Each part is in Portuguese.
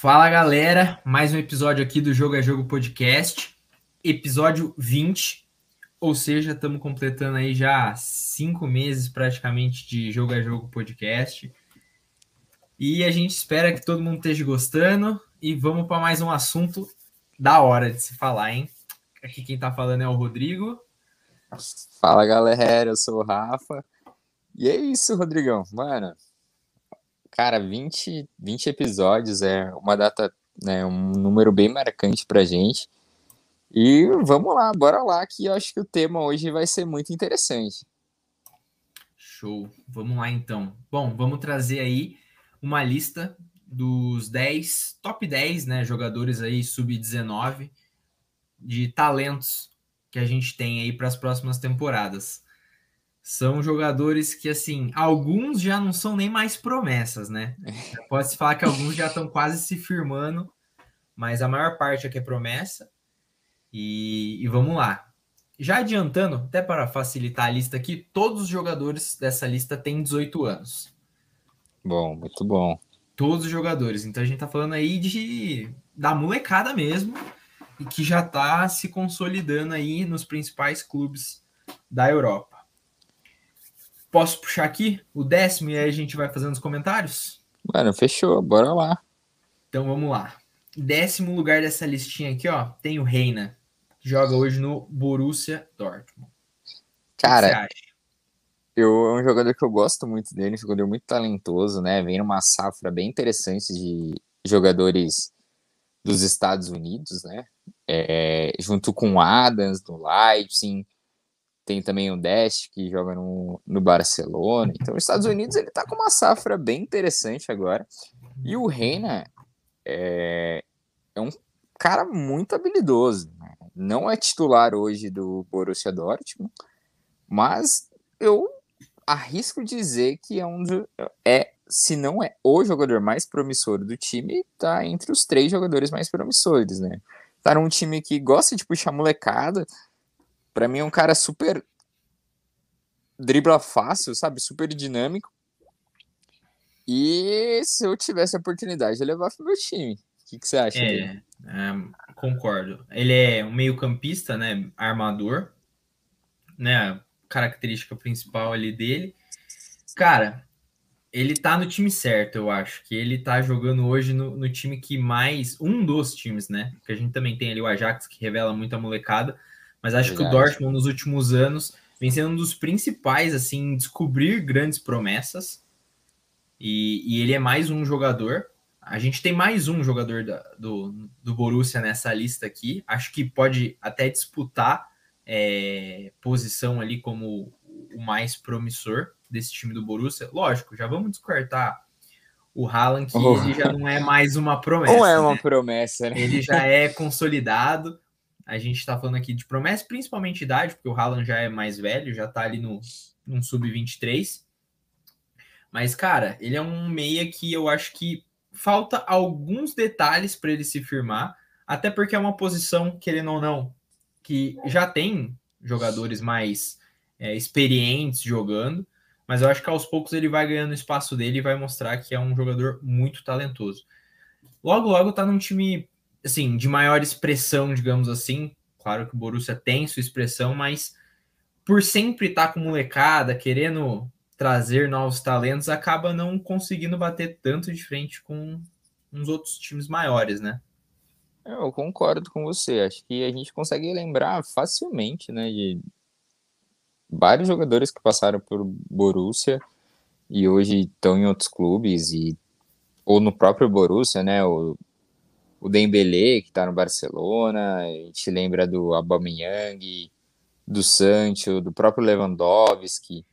Fala galera, mais um episódio aqui do Jogo é Jogo Podcast, episódio 20, ou seja, estamos completando aí já cinco meses praticamente de Jogo é Jogo Podcast. E a gente espera que todo mundo esteja gostando e vamos para mais um assunto da hora de se falar, hein? Aqui quem tá falando é o Rodrigo. Fala galera, eu sou o Rafa. E é isso, Rodrigão. Mano, cara, 20, 20 episódios é uma data, né, um número bem marcante pra gente. E vamos lá, bora lá, que eu acho que o tema hoje vai ser muito interessante. Show, vamos lá então. Bom, vamos trazer aí uma lista dos 10, top 10, né, jogadores aí sub-19 de talentos que a gente tem aí para as próximas temporadas. São jogadores que, assim, alguns já não são nem mais promessas, né? Pode-se falar que alguns já estão quase se firmando, mas a maior parte aqui é promessa. E, e vamos lá. Já adiantando, até para facilitar a lista aqui, todos os jogadores dessa lista têm 18 anos. Bom, muito bom. Todos os jogadores. Então a gente tá falando aí de da molecada mesmo e que já tá se consolidando aí nos principais clubes da Europa. Posso puxar aqui o décimo e aí a gente vai fazendo os comentários? Mano, fechou, bora lá. Então vamos lá. Décimo lugar dessa listinha aqui, ó, tem o Reina, que joga hoje no Borussia Dortmund. Cara, eu, é um jogador que eu gosto muito dele, um jogador muito talentoso, né? Vem numa safra bem interessante de jogadores dos Estados Unidos, né? É, junto com o Adams do Leipzig, tem também o Dash que joga no, no Barcelona. Então, os Estados Unidos ele tá com uma safra bem interessante agora. E o Reina é, é um cara muito habilidoso. Né? Não é titular hoje do Borussia Dortmund, mas eu arrisco dizer que é um é se não é o jogador mais promissor do time, tá entre os três jogadores mais promissores, né? Tá num time que gosta de puxar molecada, Pra mim é um cara super dribla fácil, sabe? Super dinâmico. E se eu tivesse a oportunidade de levar pro meu time, o que, que você acha é? É, concordo. Ele é um meio-campista, né? Armador, né? Característica principal ali dele. Cara, ele tá no time certo, eu acho. Que ele tá jogando hoje no, no time que mais. Um dos times, né? Porque a gente também tem ali o Ajax, que revela muita molecada mas acho Verdade. que o Dortmund nos últimos anos vem sendo um dos principais assim em descobrir grandes promessas. E, e, ele é mais um jogador. A gente tem mais um jogador da, do, do Borussia nessa lista aqui. Acho que pode até disputar é, posição ali como o mais promissor desse time do Borussia. Lógico, já vamos descartar o Haaland, que oh. ele já não é mais uma promessa. Não é uma né? promessa, né? Ele já é consolidado. A gente está falando aqui de promessa, principalmente idade, porque o Haaland já é mais velho, já está ali no, no sub-23. Mas, cara, ele é um meia que eu acho que falta alguns detalhes para ele se firmar, até porque é uma posição, querendo ou não, que já tem jogadores mais é, experientes jogando, mas eu acho que aos poucos ele vai ganhando espaço dele e vai mostrar que é um jogador muito talentoso. Logo, logo tá num time assim, de maior expressão, digamos assim. Claro que o Borussia tem sua expressão, mas por sempre estar tá com molecada, querendo trazer novos talentos, acaba não conseguindo bater tanto de frente com uns outros times maiores, né? Eu concordo com você. Acho que a gente consegue lembrar facilmente, né, de vários jogadores que passaram por Borussia e hoje estão em outros clubes e ou no próprio Borussia, né? O o Dembélé, que está no Barcelona, a gente lembra do Aubameyang, do Sancho, do próprio Lewandowski.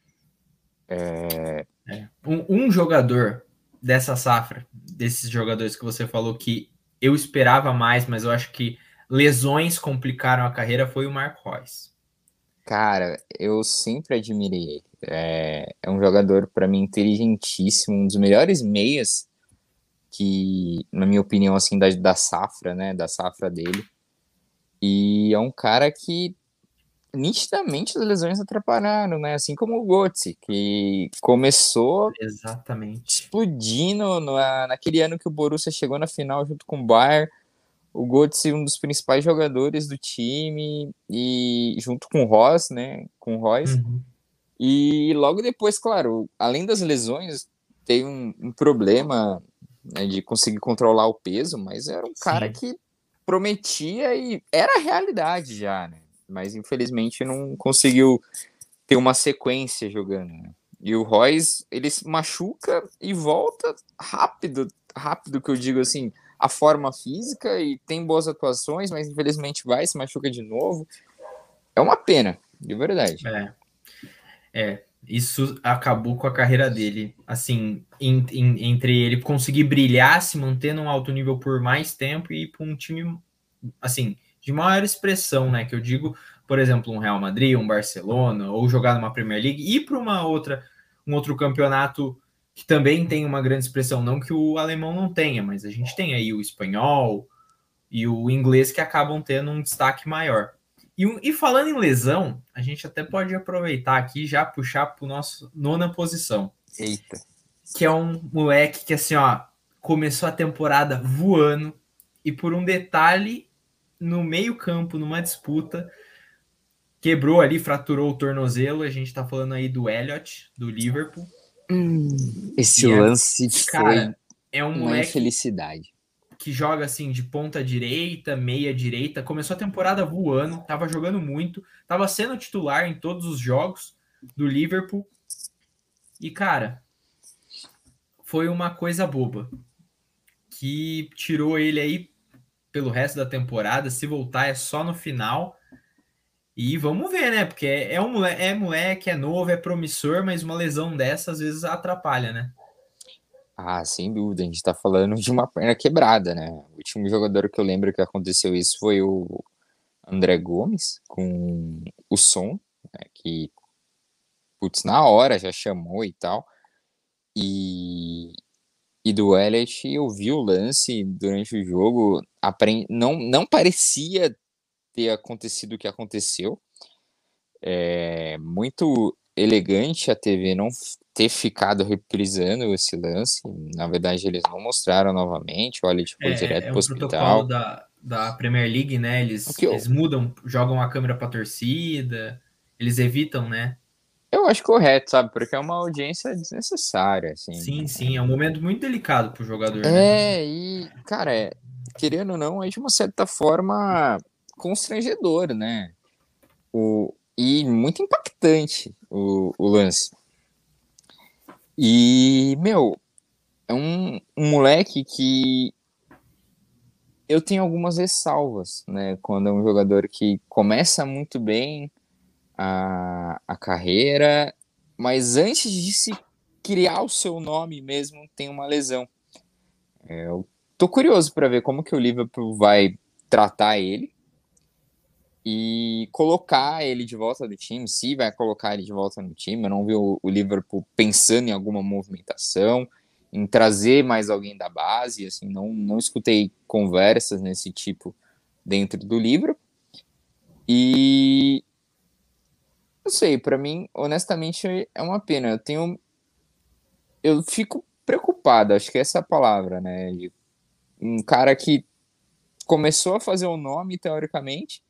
É... É. Um, um, jogador dessa safra, desses jogadores que você falou que eu esperava mais, mas eu acho que lesões complicaram a carreira, foi o Marco Reus. Cara, eu sempre admirei ele. É, é um jogador, para mim, inteligentíssimo, um dos melhores meias que, na minha opinião, assim, da, da safra, né, da safra dele. E é um cara que nitidamente as lesões atrapalharam, né? Assim como o Götze, que começou Exatamente. explodindo no, naquele ano que o Borussia chegou na final junto com o Bayern. O Götze, um dos principais jogadores do time, e junto com o Ross, né? Com o Royce. Uhum. E logo depois, claro, além das lesões, tem um, um problema né, de conseguir controlar o peso, mas era um cara que prometia e era realidade já, né? Mas infelizmente não conseguiu ter uma sequência jogando. Né? E o Royce, ele se machuca e volta rápido, rápido que eu digo assim, a forma física e tem boas atuações, mas infelizmente vai, se machuca de novo. É uma pena, de verdade. É. É, isso acabou com a carreira dele. Assim, em, em, entre ele conseguir brilhar, se manter num alto nível por mais tempo e ir para um time, assim, de maior expressão, né? Que eu digo, por exemplo, um Real Madrid, um Barcelona, ou jogar numa Premier League, ir para uma outra, um outro campeonato que também tem uma grande expressão, não que o alemão não tenha, mas a gente tem aí o espanhol e o inglês que acabam tendo um destaque maior. E, e falando em lesão, a gente até pode aproveitar aqui e já puxar para o nosso nona posição. Eita. Que é um moleque que, assim, ó, começou a temporada voando e por um detalhe no meio-campo, numa disputa, quebrou ali, fraturou o tornozelo. A gente tá falando aí do Elliot, do Liverpool. Hum, esse é, lance cara, é um uma moleque infelicidade que joga assim de ponta direita, meia direita, começou a temporada voando, tava jogando muito, tava sendo titular em todos os jogos do Liverpool. E cara, foi uma coisa boba que tirou ele aí pelo resto da temporada. Se voltar é só no final. E vamos ver, né? Porque é, um moleque, é moleque, é novo, é promissor, mas uma lesão dessa às vezes atrapalha, né? Ah, sem dúvida. A gente tá falando de uma perna quebrada, né? O último jogador que eu lembro que aconteceu isso foi o André Gomes com o Som, né? que, putz, na hora já chamou e tal. E, e do Elliot, eu vi o lance durante o jogo, aprend... não, não parecia ter acontecido o que aconteceu. É muito elegante a TV não ter ficado reprisando esse lance. Na verdade, eles não mostraram novamente. Olha, tipo, é, direto é para o hospital. Da, da Premier League, né? Eles, okay, eles mudam, jogam a câmera para torcida, eles evitam, né? Eu acho correto, sabe? Porque é uma audiência desnecessária, assim. Sim, sim, é um momento muito delicado pro jogador. Né? É, né? e, cara, é, querendo ou não, é de uma certa forma constrangedor, né? O, e muito impactante o, o lance. E, meu, é um, um moleque que eu tenho algumas ressalvas, né? Quando é um jogador que começa muito bem a, a carreira, mas antes de se criar o seu nome mesmo, tem uma lesão. É, eu tô curioso para ver como que o Liverpool vai tratar ele, e colocar ele de volta do time, se vai colocar ele de volta no time. Eu não vi o, o, Liverpool pensando em alguma movimentação, em trazer mais alguém da base, assim, não, não escutei conversas nesse tipo dentro do livro. E não sei, para mim, honestamente, é uma pena. Eu tenho eu fico preocupado, acho que essa é a palavra, né? Um cara que começou a fazer o nome teoricamente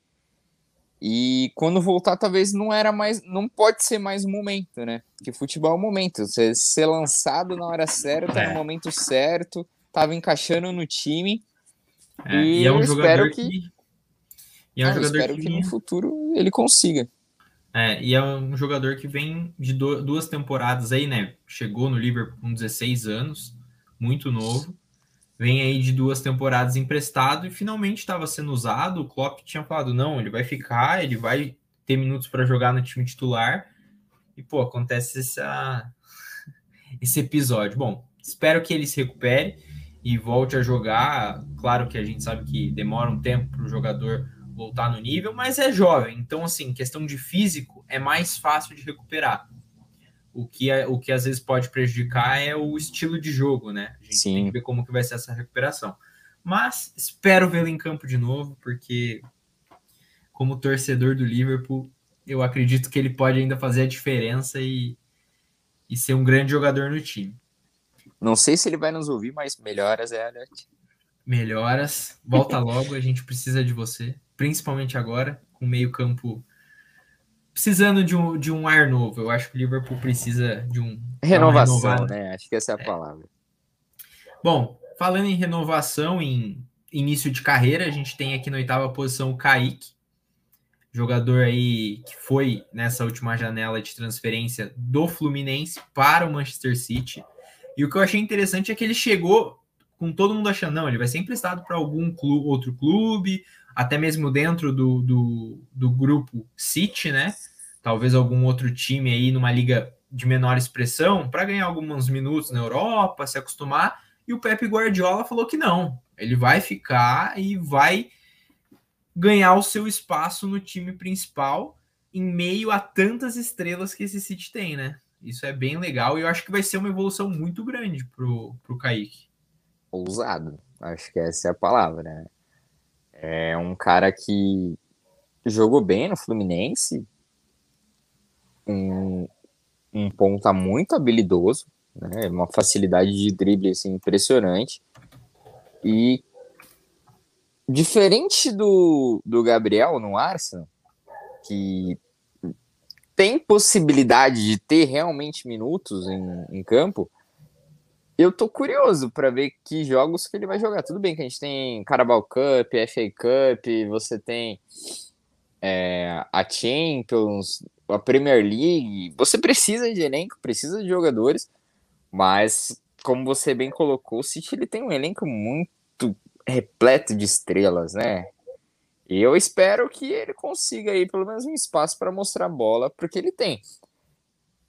e quando voltar, talvez não era mais, não pode ser mais o momento, né? Porque futebol é o momento. Você ser lançado na hora certa, é. no momento certo, tava encaixando no time. É, e, e, é um jogador que, que... E é um ah, jogador espero que, que no futuro ele consiga. É, e é um jogador que vem de duas temporadas aí, né? Chegou no Liverpool com 16 anos, muito novo vem aí de duas temporadas emprestado e finalmente estava sendo usado. O Klopp tinha falado: não, ele vai ficar, ele vai ter minutos para jogar no time titular. E, pô, acontece essa, esse episódio. Bom, espero que ele se recupere e volte a jogar. Claro que a gente sabe que demora um tempo para o jogador voltar no nível, mas é jovem. Então, assim, questão de físico é mais fácil de recuperar. O que, é, o que às vezes pode prejudicar é o estilo de jogo, né? A gente Sim. tem que ver como que vai ser essa recuperação. Mas espero vê-lo em campo de novo, porque como torcedor do Liverpool, eu acredito que ele pode ainda fazer a diferença e, e ser um grande jogador no time. Não sei se ele vai nos ouvir, mas melhoras, é, Elliot. Melhoras. Volta logo, a gente precisa de você. Principalmente agora, com meio campo precisando de um, de um ar novo. Eu acho que o Liverpool precisa de um. Renovação, né? Acho que essa é a é. palavra. Bom, falando em renovação, em início de carreira, a gente tem aqui na oitava posição o Kaique, jogador aí que foi nessa última janela de transferência do Fluminense para o Manchester City. E o que eu achei interessante é que ele chegou com todo mundo achando, não, ele vai ser emprestado para algum clube, outro clube, até mesmo dentro do, do, do grupo City, né? Talvez algum outro time aí numa liga de menor expressão para ganhar alguns minutos na Europa, se acostumar. E o Pepe Guardiola falou que não, ele vai ficar e vai ganhar o seu espaço no time principal em meio a tantas estrelas que esse City tem, né? Isso é bem legal e eu acho que vai ser uma evolução muito grande pro, pro Kaique. Ousado, acho que essa é a palavra, né? É um cara que jogou bem no Fluminense, um, um ponta muito habilidoso, né? uma facilidade de drible assim, impressionante. E diferente do, do Gabriel no Arsenal, que tem possibilidade de ter realmente minutos em, em campo, eu tô curioso para ver que jogos que ele vai jogar. Tudo bem que a gente tem Carabao Cup, FA Cup, você tem é, a Champions, a Premier League. Você precisa de elenco, precisa de jogadores, mas como você bem colocou, o City ele tem um elenco muito repleto de estrelas, né? E eu espero que ele consiga aí pelo menos um espaço para mostrar a bola, porque ele tem.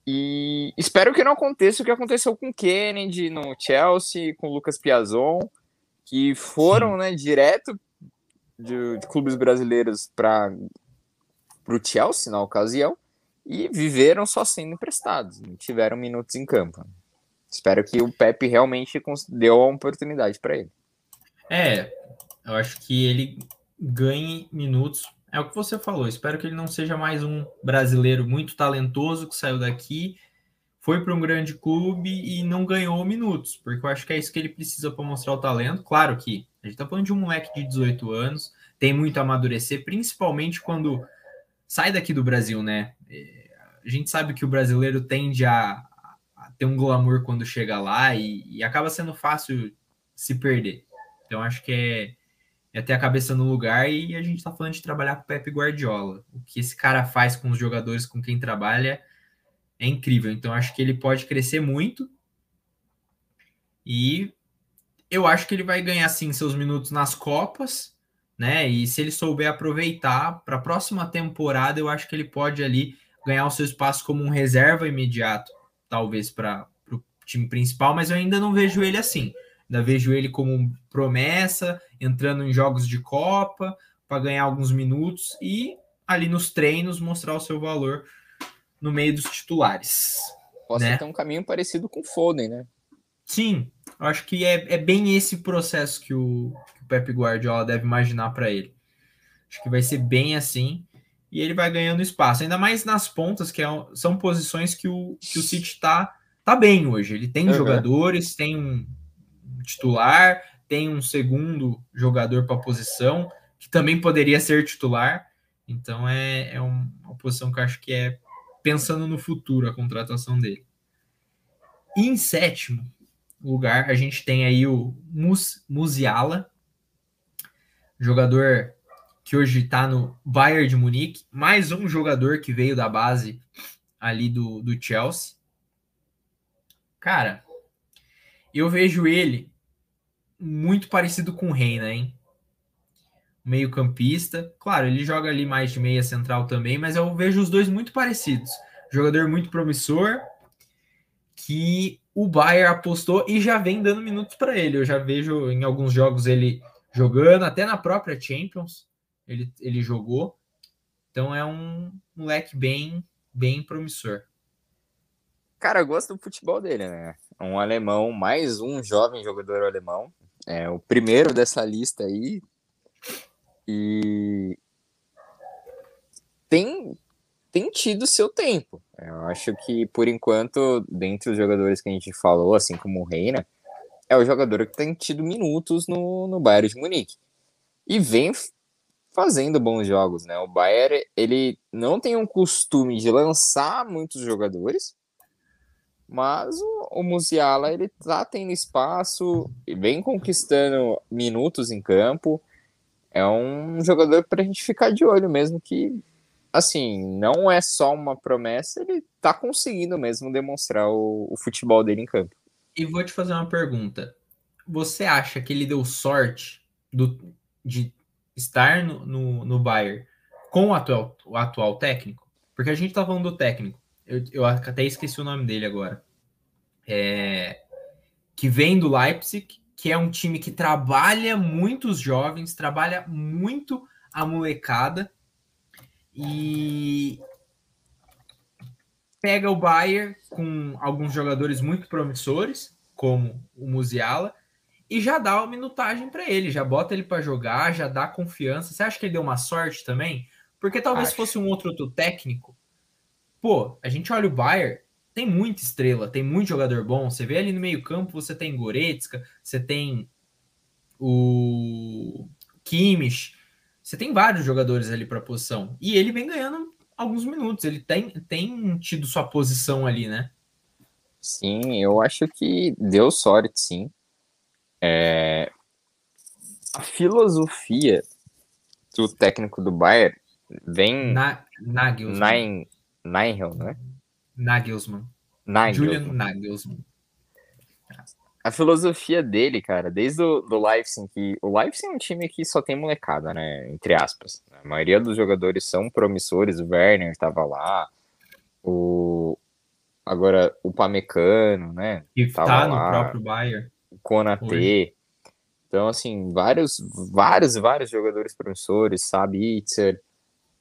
E espero que não aconteça o que aconteceu com Kennedy no Chelsea, com Lucas Piazon, que foram né, direto de, de clubes brasileiros para o Chelsea na ocasião e viveram só sendo emprestados, não tiveram minutos em campo. Espero que o Pepe realmente deu a oportunidade para ele. É, eu acho que ele ganhe minutos. É o que você falou. Espero que ele não seja mais um brasileiro muito talentoso que saiu daqui, foi para um grande clube e não ganhou minutos, porque eu acho que é isso que ele precisa para mostrar o talento. Claro que a gente está falando de um moleque de 18 anos, tem muito a amadurecer, principalmente quando sai daqui do Brasil, né? A gente sabe que o brasileiro tende a, a ter um glamour quando chega lá e, e acaba sendo fácil se perder. Então acho que é é ter a cabeça no lugar e a gente está falando de trabalhar com o Pepe Guardiola. O que esse cara faz com os jogadores com quem trabalha é incrível. Então acho que ele pode crescer muito e eu acho que ele vai ganhar sim seus minutos nas copas, né? E se ele souber aproveitar para a próxima temporada, eu acho que ele pode ali ganhar o seu espaço como um reserva imediato, talvez para o time principal, mas eu ainda não vejo ele assim. Ainda vejo ele como promessa, entrando em jogos de Copa para ganhar alguns minutos e ali nos treinos mostrar o seu valor no meio dos titulares. Pode né? ter um caminho parecido com o Foden, né? Sim, eu acho que é, é bem esse processo que o, que o Pep Guardiola deve imaginar para ele. Acho que vai ser bem assim e ele vai ganhando espaço, ainda mais nas pontas, que é, são posições que o, que o City está tá bem hoje. Ele tem uhum. jogadores, tem um, titular, tem um segundo jogador para a posição, que também poderia ser titular. Então é, é uma posição que eu acho que é pensando no futuro a contratação dele. E em sétimo lugar, a gente tem aí o Mus, Musiala, jogador que hoje está no Bayern de Munique, mais um jogador que veio da base ali do, do Chelsea. Cara, eu vejo ele muito parecido com o Reina, hein? Meio campista. Claro, ele joga ali mais de meia central também, mas eu vejo os dois muito parecidos. Jogador muito promissor, que o Bayern apostou e já vem dando minutos para ele. Eu já vejo em alguns jogos ele jogando, até na própria Champions ele, ele jogou. Então é um moleque bem, bem promissor. Cara, eu gosto do futebol dele, né? Um alemão, mais um jovem jogador alemão. É o primeiro dessa lista aí. E tem, tem tido seu tempo. Eu acho que, por enquanto, dentre os jogadores que a gente falou, assim como o Reina, é o jogador que tem tido minutos no, no Bayern de Munique. E vem fazendo bons jogos, né? O Bayern, ele não tem um costume de lançar muitos jogadores, mas o, o Musiala, ele tá tendo espaço e vem conquistando minutos em campo. É um jogador para a gente ficar de olho mesmo, que, assim, não é só uma promessa, ele tá conseguindo mesmo demonstrar o, o futebol dele em campo. E vou te fazer uma pergunta. Você acha que ele deu sorte do, de estar no, no, no Bayern com o atual, o atual técnico? Porque a gente tá falando do técnico. Eu, eu até esqueci o nome dele agora. É, que vem do Leipzig, que é um time que trabalha muitos jovens, trabalha muito a molecada e pega o Bayern com alguns jogadores muito promissores, como o Musiala, e já dá uma minutagem para ele, já bota ele para jogar, já dá confiança. Você acha que ele deu uma sorte também? Porque talvez Acho. fosse um outro, outro técnico. Pô, a gente olha o Bayern, tem muita estrela, tem muito jogador bom. Você vê ali no meio-campo, você tem Goretzka, você tem o Kimmich, você tem vários jogadores ali para posição. E ele vem ganhando alguns minutos, ele tem, tem tido sua posição ali, né? Sim, eu acho que deu sorte, sim. É... A filosofia do técnico do Bayern vem. Na, Nagelsmann. Nigel, né? Nagelsmann. Nagelsmann. Julian Nagelsmann. A filosofia dele, cara, desde o do Leipzig, que o Leipzig é um time que só tem molecada, né? Entre aspas. A maioria dos jogadores são promissores. O Werner estava lá. O agora o Pamecano, né? Que tá no próprio Bayern. Konatê. Então, assim, vários, vários, vários jogadores promissores, sabe? Itzer,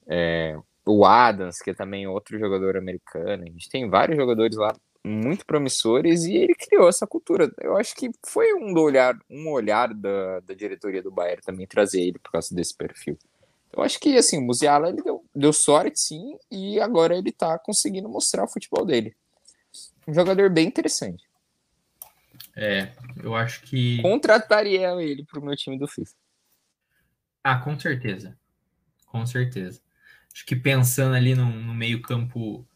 é, o Adams, que é também outro jogador americano. A gente tem vários jogadores lá muito promissores e ele criou essa cultura. Eu acho que foi um olhar, um olhar da, da diretoria do Bayern também trazer ele por causa desse perfil. Eu acho que assim, o Musiala ele deu, deu sorte sim e agora ele tá conseguindo mostrar o futebol dele. Um jogador bem interessante. É, eu acho que. Contrataria ele pro meu time do FIFA. Ah, com certeza. Com certeza. Acho que pensando ali no, no meio-campo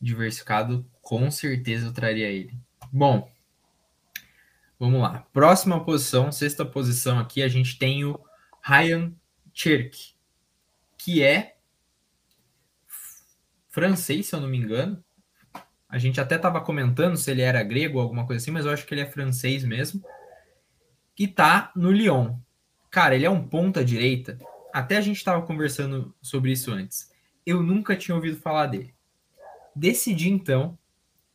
diversificado, com certeza eu traria ele. Bom, vamos lá. Próxima posição, sexta posição aqui, a gente tem o Ryan Cherk, que é francês, se eu não me engano. A gente até estava comentando se ele era grego ou alguma coisa assim, mas eu acho que ele é francês mesmo. Que tá no Lyon. Cara, ele é um ponta direita. Até a gente estava conversando sobre isso antes. Eu nunca tinha ouvido falar dele. Decidi então,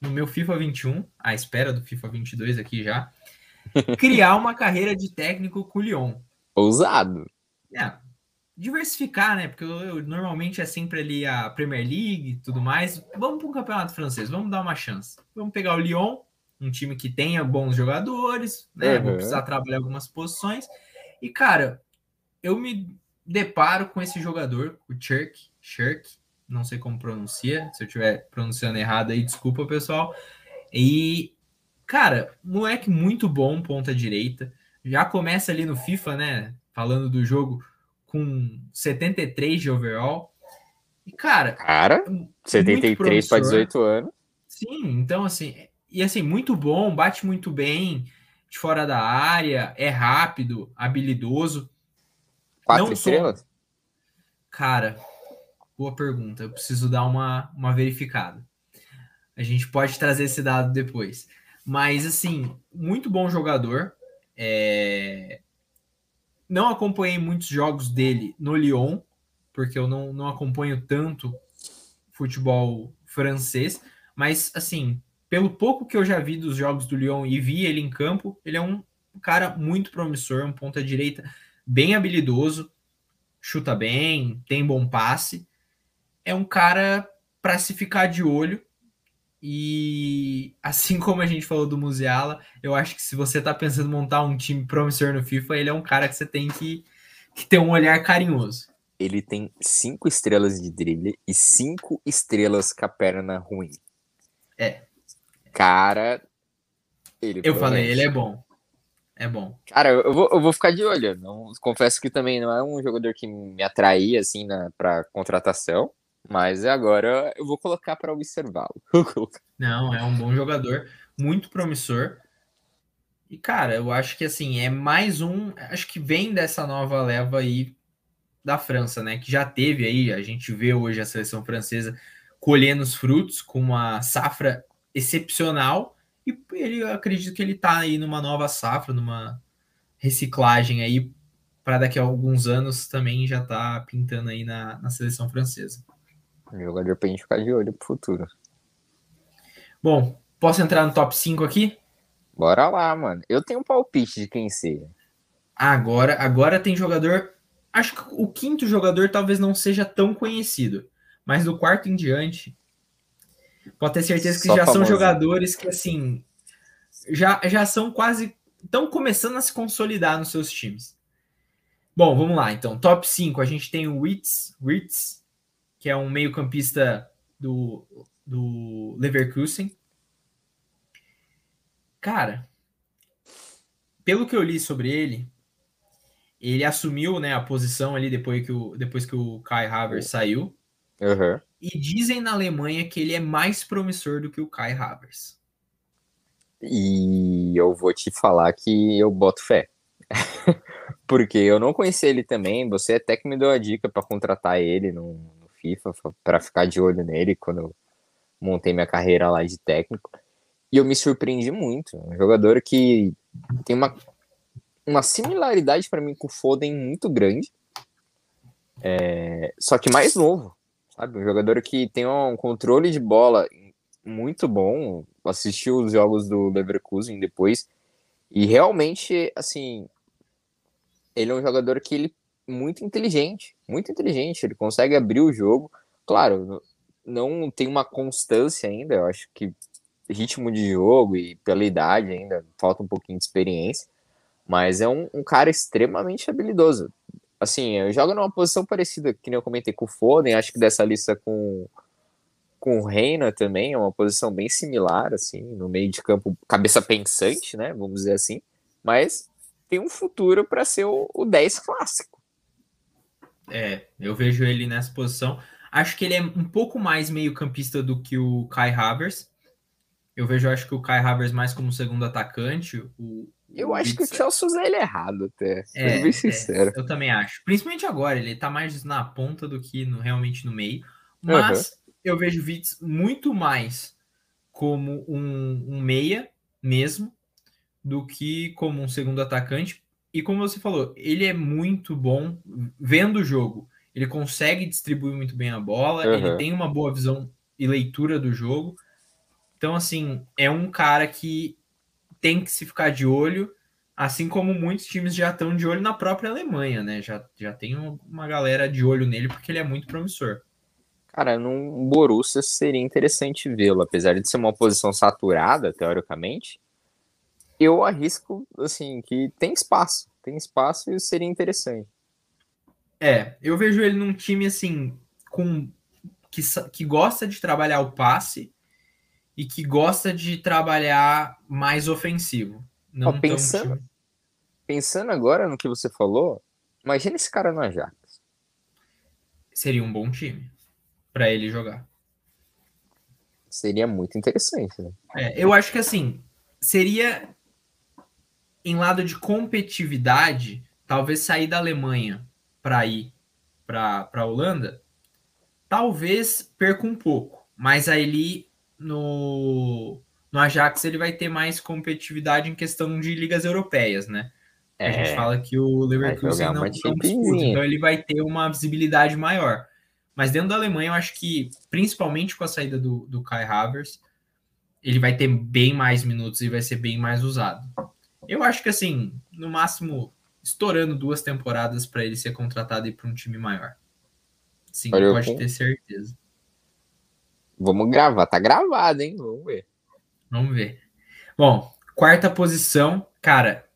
no meu FIFA 21, à espera do FIFA 22 aqui já, criar uma carreira de técnico com o Lyon. Ousado. É, diversificar, né? Porque eu, eu, normalmente é sempre ali a Premier League e tudo mais. Vamos para um campeonato francês, vamos dar uma chance. Vamos pegar o Lyon, um time que tenha bons jogadores, né? Uhum. Vou precisar trabalhar algumas posições. E, cara, eu me deparo com esse jogador, o Shirk, Shirk, não sei como pronuncia, se eu estiver pronunciando errado aí, desculpa, pessoal. E, cara, moleque muito bom, ponta direita. Já começa ali no FIFA, né? Falando do jogo com 73 de overall. E, cara. Cara, 73 para 18 anos. Sim, então, assim. E assim, muito bom, bate muito bem de fora da área, é rápido, habilidoso. Quatro Não estrelas? Sou... Cara, boa pergunta. Eu preciso dar uma, uma verificada. A gente pode trazer esse dado depois. Mas, assim, muito bom jogador. É... Não acompanhei muitos jogos dele no Lyon, porque eu não, não acompanho tanto futebol francês, mas assim, pelo pouco que eu já vi dos jogos do Lyon e vi ele em campo, ele é um cara muito promissor, um ponta direita bem habilidoso, chuta bem, tem bom passe. É um cara para se ficar de olho e assim como a gente falou do Musiala, eu acho que se você está pensando em montar um time promissor no FIFA, ele é um cara que você tem que, que ter um olhar carinhoso. ele tem cinco estrelas de drible e cinco estrelas com a perna ruim. É. Cara, ele Eu falei, ele é bom. É bom. Cara, eu vou, eu vou ficar de olho. Não, confesso que também não é um jogador que me atraía, assim, na, pra contratação. Mas agora eu vou colocar para observá-lo. Não, é um bom jogador, muito promissor. E, cara, eu acho que, assim, é mais um... Acho que vem dessa nova leva aí da França, né? Que já teve aí, a gente vê hoje a seleção francesa colhendo os frutos com uma safra excepcional e ele eu acredito que ele tá aí numa nova safra, numa reciclagem aí para daqui a alguns anos também já tá pintando aí na, na seleção francesa. Jogador pra gente ficar de olho pro futuro. Bom, posso entrar no top 5 aqui? Bora lá, mano. Eu tenho um palpite de quem seja. Agora, agora tem jogador. Acho que o quinto jogador talvez não seja tão conhecido, mas do quarto em diante Pode ter certeza que Só já famoso. são jogadores que, assim, já, já são quase. estão começando a se consolidar nos seus times. Bom, vamos lá, então. Top 5, a gente tem o Witz, Witz que é um meio-campista do, do Leverkusen. Cara, pelo que eu li sobre ele, ele assumiu né, a posição ali depois que o, depois que o Kai Havertz saiu. Uhum. E dizem na Alemanha que ele é mais promissor do que o Kai Havertz. E eu vou te falar que eu boto fé. Porque eu não conheci ele também. Você até que me deu a dica para contratar ele no FIFA, para ficar de olho nele quando eu montei minha carreira lá de técnico. E eu me surpreendi muito. Um jogador que tem uma, uma similaridade para mim com o Foden muito grande. É, só que mais novo sabe? Um jogador que tem um controle de bola muito bom. Assistiu os jogos do Leverkusen depois e realmente, assim, ele é um jogador que ele muito inteligente, muito inteligente. Ele consegue abrir o jogo. Claro, não tem uma constância ainda. Eu acho que ritmo de jogo e pela idade ainda falta um pouquinho de experiência. Mas é um, um cara extremamente habilidoso assim, joga numa posição parecida, que nem eu comentei com o Foden, acho que dessa lista com, com o Reina também, é uma posição bem similar, assim, no meio de campo, cabeça pensante, né, vamos dizer assim, mas tem um futuro para ser o, o 10 clássico. É, eu vejo ele nessa posição. Acho que ele é um pouco mais meio campista do que o Kai Havertz. Eu vejo, acho que o Kai Havertz mais como segundo atacante, o, eu acho que o Chelsea usa ele errado, até. É, bem sincero. É, eu também acho. Principalmente agora, ele tá mais na ponta do que no, realmente no meio. Mas uhum. eu vejo o Vitz muito mais como um, um meia mesmo do que como um segundo atacante. E como você falou, ele é muito bom vendo o jogo. Ele consegue distribuir muito bem a bola, uhum. ele tem uma boa visão e leitura do jogo. Então, assim, é um cara que tem que se ficar de olho, assim como muitos times já estão de olho na própria Alemanha, né? Já, já tem uma galera de olho nele porque ele é muito promissor. Cara, num Borussia seria interessante vê-lo, apesar de ser uma posição saturada, teoricamente. Eu arrisco, assim, que tem espaço. Tem espaço e seria interessante. É, eu vejo ele num time, assim, com que, que gosta de trabalhar o passe e que gosta de trabalhar mais ofensivo. Não Ó, pensando, pensando agora no que você falou, imagina esse cara no Ajax. Seria um bom time para ele jogar. Seria muito interessante, né? É, eu acho que assim, seria em lado de competitividade, talvez sair da Alemanha para ir para a Holanda, talvez perca um pouco, mas aí ele no, no Ajax ele vai ter mais competitividade em questão de ligas europeias, né? É, a gente fala que o Leverkusen não, não disputa, então ele vai ter uma visibilidade maior. Mas dentro da Alemanha, eu acho que, principalmente com a saída do, do Kai Havertz, ele vai ter bem mais minutos e vai ser bem mais usado. Eu acho que, assim, no máximo, estourando duas temporadas para ele ser contratado e para um time maior. Sim, Olha, pode ter certeza. Vamos gravar, tá gravado, hein? Vamos ver. Vamos ver. Bom, quarta posição, cara,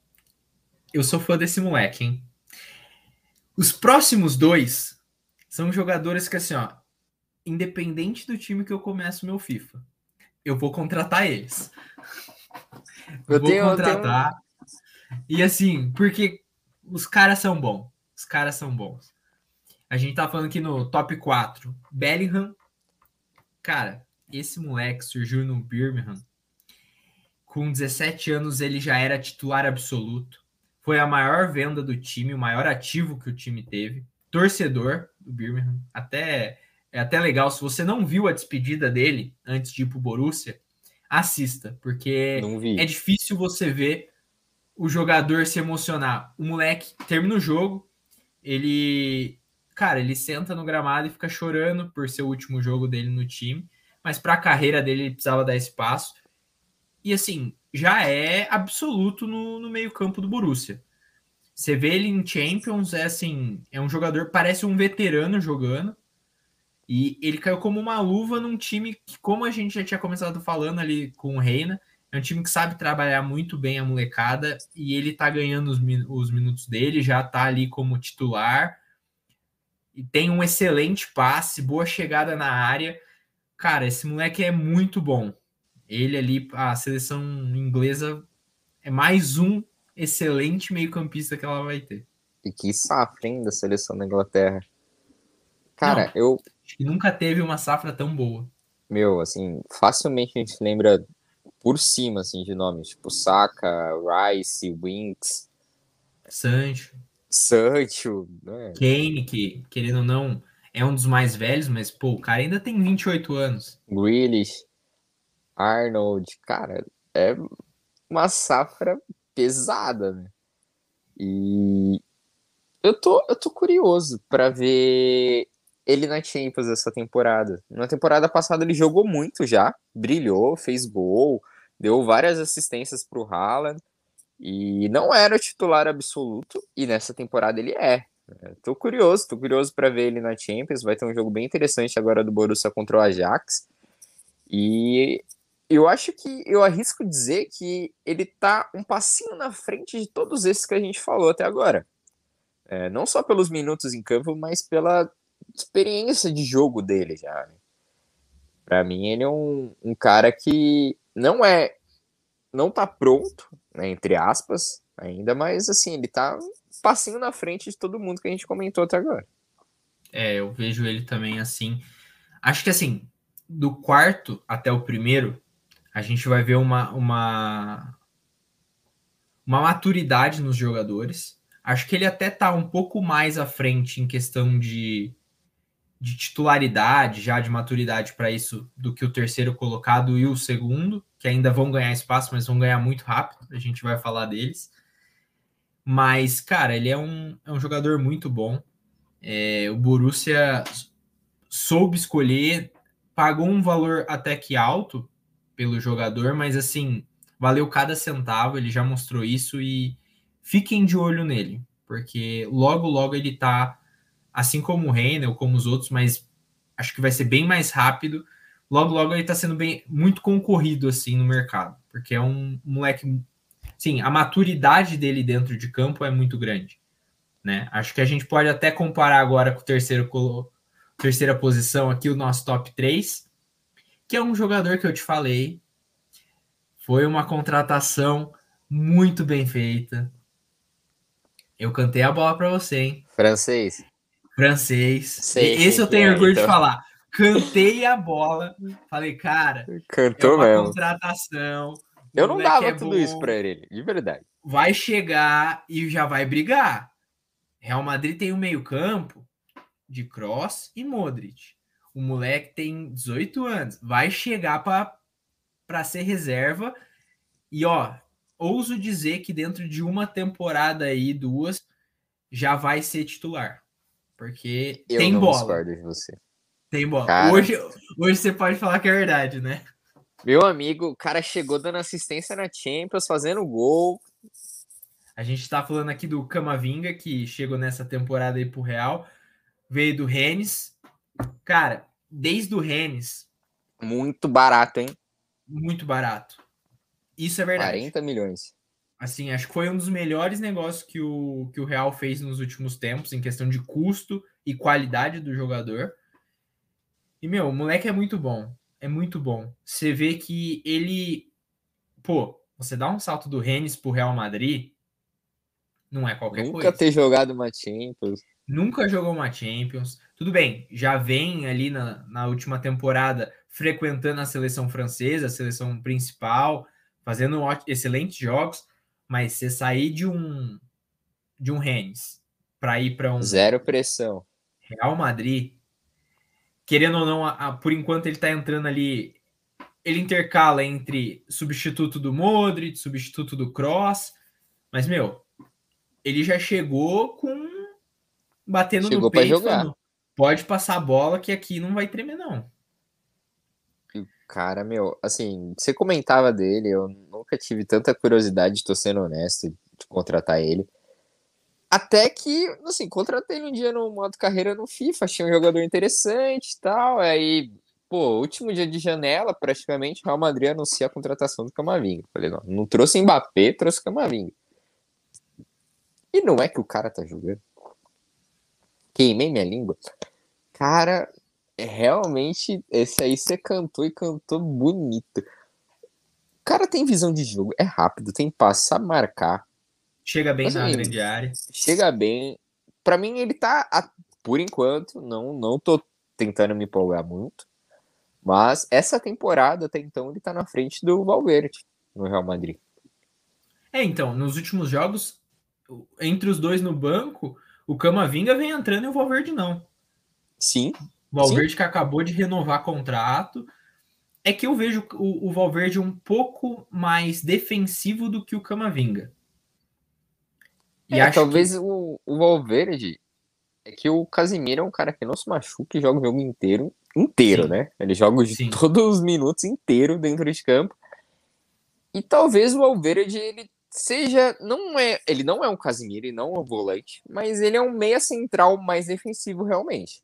eu sou fã desse moleque, hein? Os próximos dois São jogadores que, assim, ó, independente do time que eu começo meu FIFA, eu vou contratar eles. Eu, vou tenho, contratar. Tenho... E assim, porque os caras são bons. Os caras são bons. A gente tá falando aqui no top 4. Bellingham. Cara, esse moleque surgiu no Birmingham. Com 17 anos, ele já era titular absoluto. Foi a maior venda do time, o maior ativo que o time teve. Torcedor do Birmingham. Até é até legal, se você não viu a despedida dele antes de ir pro Borussia, assista, porque é difícil você ver o jogador se emocionar. O moleque termina o jogo, ele, cara, ele senta no gramado e fica chorando por ser o último jogo dele no time, mas para a carreira dele ele precisava dar espaço. E assim, já é absoluto no, no meio-campo do Borussia. Você vê ele em Champions, é assim, é um jogador, parece um veterano jogando, e ele caiu como uma luva num time que, como a gente já tinha começado falando ali com o Reina, é um time que sabe trabalhar muito bem a molecada e ele tá ganhando os, os minutos dele, já tá ali como titular e tem um excelente passe, boa chegada na área. Cara, esse moleque é muito bom. Ele ali, a seleção inglesa é mais um excelente meio-campista que ela vai ter. E que safra, hein, da seleção da Inglaterra. Cara, Não, eu. Acho que nunca teve uma safra tão boa. Meu, assim, facilmente a gente lembra por cima, assim, de nomes, tipo Saka, Rice, Winks. Sancho. Sancho. Né? Kane, que, querendo ou não, é um dos mais velhos, mas, pô, o cara ainda tem 28 anos. Grealish, Arnold, cara, é uma safra pesada, né? E eu tô, eu tô curioso para ver ele na Champions essa temporada. Na temporada passada ele jogou muito já, brilhou, fez gol, deu várias assistências para o Haaland e não era titular absoluto e nessa temporada ele é. Tô curioso, tô curioso para ver ele na Champions. Vai ter um jogo bem interessante agora do Borussia contra o Ajax. E eu acho que eu arrisco dizer que ele tá um passinho na frente de todos esses que a gente falou até agora. É, não só pelos minutos em campo, mas pela experiência de jogo dele já. Né? Para mim, ele é um, um cara que não é. Não tá pronto, né, entre aspas, ainda, mas assim, ele tá um passinho na frente de todo mundo que a gente comentou até agora. É, eu vejo ele também assim. Acho que assim, do quarto até o primeiro, a gente vai ver uma, uma, uma maturidade nos jogadores. Acho que ele até tá um pouco mais à frente em questão de de titularidade, já de maturidade para isso, do que o terceiro colocado e o segundo, que ainda vão ganhar espaço, mas vão ganhar muito rápido. A gente vai falar deles. Mas, cara, ele é um, é um jogador muito bom. É, o Borussia soube escolher, pagou um valor até que alto pelo jogador, mas assim, valeu cada centavo, ele já mostrou isso e fiquem de olho nele, porque logo, logo ele tá assim como o Reiner, como os outros, mas acho que vai ser bem mais rápido. Logo, logo ele está sendo bem muito concorrido assim no mercado, porque é um moleque. Sim, a maturidade dele dentro de campo é muito grande. Né? Acho que a gente pode até comparar agora com o terceiro terceira posição aqui, o nosso top 3, que é um jogador que eu te falei. Foi uma contratação muito bem feita. Eu cantei a bola para você, hein? Francês francês. Sei, Esse eu tenho é, orgulho então. de falar. Cantei a bola. Falei, cara. Cantou é uma mesmo. contratação. Eu não dava é tudo bom, isso para ele, de verdade. Vai chegar e já vai brigar. Real Madrid tem um meio-campo de Cross e Modric. O moleque tem 18 anos. Vai chegar para ser reserva. E, ó, ouso dizer que dentro de uma temporada aí, duas, já vai ser titular. Porque eu tem bola. de você. Tem bola. Cara... Hoje, hoje você pode falar que é verdade, né? Meu amigo, o cara chegou dando assistência na Champions, fazendo gol. A gente tá falando aqui do Camavinga, que chegou nessa temporada aí pro Real. Veio do Rennes. Cara, desde o Rennes. Muito barato, hein? Muito barato. Isso é verdade. 40 milhões. Assim, acho que foi um dos melhores negócios que o, que o Real fez nos últimos tempos, em questão de custo e qualidade do jogador. E, meu, o moleque é muito bom. É muito bom. Você vê que ele. Pô, você dá um salto do Rennes pro Real Madrid, não é qualquer Nunca coisa. Nunca ter jogado uma Champions. Nunca jogou uma Champions. Tudo bem, já vem ali na, na última temporada frequentando a seleção francesa, a seleção principal, fazendo excelentes jogos mas você sair de um de um Rennes para ir para um zero pressão Real Madrid, querendo ou não, a, a, por enquanto ele está entrando ali, ele intercala entre substituto do Modric, substituto do Cross, mas meu, ele já chegou com batendo chegou no peito, jogar. Falando, pode passar a bola que aqui não vai tremer não. Cara, meu, assim, você comentava dele, eu nunca tive tanta curiosidade, tô sendo honesto, de contratar ele. Até que, assim, contratei ele um dia no modo carreira no FIFA, achei um jogador interessante e tal. Aí, pô, último dia de janela, praticamente, Real Madrid anuncia a contratação do Camavinga. Falei, não, não trouxe Mbappé, trouxe Camavinga. E não é que o cara tá jogando. Queimei minha língua. Cara, é, realmente, esse aí você cantou e cantou bonito. O cara tem visão de jogo, é rápido, tem passe, sabe marcar. Chega bem Mas, na assim, grande área. Chega bem. Para mim, ele tá, por enquanto, não, não tô tentando me empolgar muito. Mas essa temporada, até então, ele tá na frente do Valverde no Real Madrid. É, então, nos últimos jogos, entre os dois no banco, o Camavinga vem entrando e o Valverde não. Sim. O Valverde Sim. que acabou de renovar contrato. É que eu vejo o, o Valverde um pouco mais defensivo do que o Camavinga. E é, talvez que... o, o Valverde é que o Casimiro é um cara que não se machuca e joga o jogo inteiro, inteiro, Sim. né? Ele joga Sim. todos os minutos inteiro dentro de campo. E talvez o Valverde ele seja não é, ele não é um Casimiro e não é um volante, mas ele é um meia central mais defensivo realmente.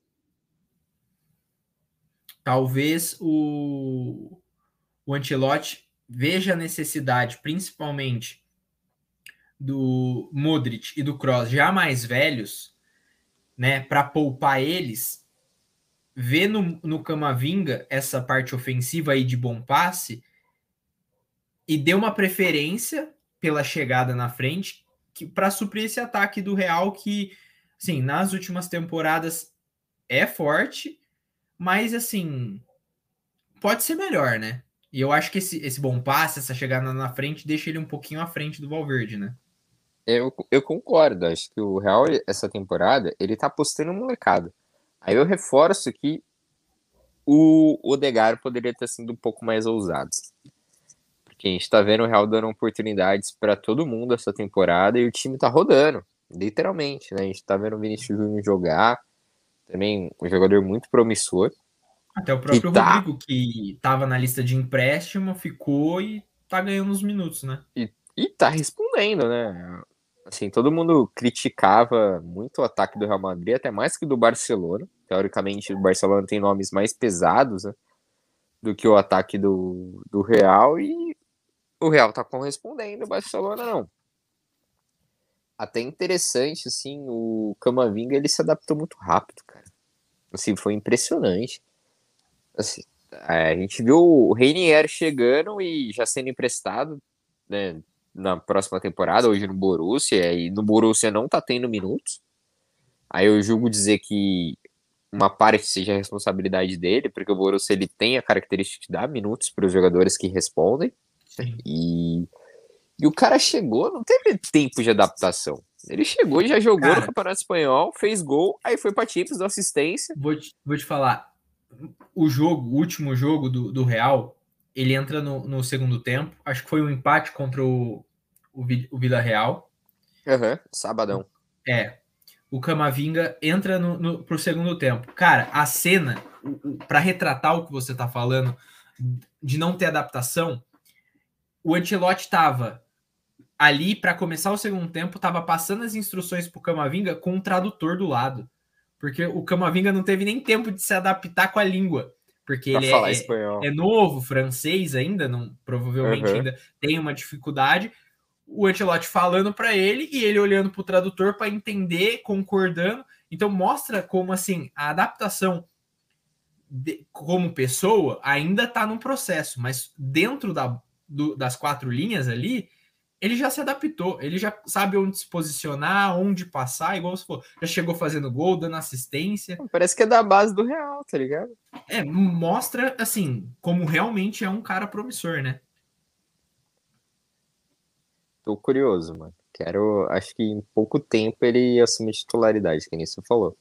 Talvez o, o Ancelotti veja a necessidade, principalmente do Modric e do Kroos já mais velhos, né, para poupar eles, vê no, no Camavinga essa parte ofensiva aí de bom passe e deu uma preferência pela chegada na frente para suprir esse ataque do Real que, sim, nas últimas temporadas é forte, mas assim, pode ser melhor, né? E eu acho que esse, esse bom passe, essa chegada na frente, deixa ele um pouquinho à frente do Valverde, né? Eu, eu concordo, acho que o Real, essa temporada, ele tá apostando no molecado. Aí eu reforço que o Odegar poderia ter sido um pouco mais ousado. Porque a gente tá vendo o Real dando oportunidades para todo mundo essa temporada e o time tá rodando, literalmente, né? A gente tá vendo o Vinicius Júnior jogar, também um jogador muito promissor. Até o próprio tá... Rodrigo, que estava na lista de empréstimo, ficou e tá ganhando os minutos, né? E, e tá respondendo, né? Assim, todo mundo criticava muito o ataque do Real Madrid, até mais que do Barcelona. Teoricamente, o Barcelona tem nomes mais pesados né, do que o ataque do, do Real, e o Real tá correspondendo, o Barcelona não até interessante, assim, o Camavinga, ele se adaptou muito rápido, cara. Assim, foi impressionante. Assim, a gente viu o Reinier chegando e já sendo emprestado, né, na próxima temporada, hoje no Borussia, e no Borussia não tá tendo minutos. Aí eu julgo dizer que uma parte seja a responsabilidade dele, porque o Borussia ele tem a característica de dar minutos para os jogadores que respondem. Sim. E e o cara chegou, não teve tempo de adaptação. Ele chegou e já jogou cara, no Campeonato Espanhol, fez gol, aí foi para Champions, deu assistência. Vou te, vou te falar, o jogo, o último jogo do, do Real, ele entra no, no segundo tempo. Acho que foi um empate contra o, o, o Vila Real. Uhum, sabadão. É. O Camavinga entra no, no, pro segundo tempo. Cara, a cena, para retratar o que você tá falando, de não ter adaptação, o Ancelotti tava ali para começar o segundo tempo, tava passando as instruções pro Camavinga com um tradutor do lado. Porque o Camavinga não teve nem tempo de se adaptar com a língua. Porque pra ele é, é, novo, francês ainda, não, provavelmente uhum. ainda tem uma dificuldade. o Ancelotti falando para ele e ele olhando para o tradutor para entender, concordando. Então mostra como assim a adaptação de, como pessoa ainda está no processo, mas dentro da, do, das quatro linhas ali, ele já se adaptou, ele já sabe onde se posicionar, onde passar, igual você falou, já chegou fazendo gol, dando assistência. Parece que é da base do Real, tá ligado? É, mostra, assim, como realmente é um cara promissor, né? Tô curioso, mano. Quero, acho que em pouco tempo ele assume titularidade, que nem você falou.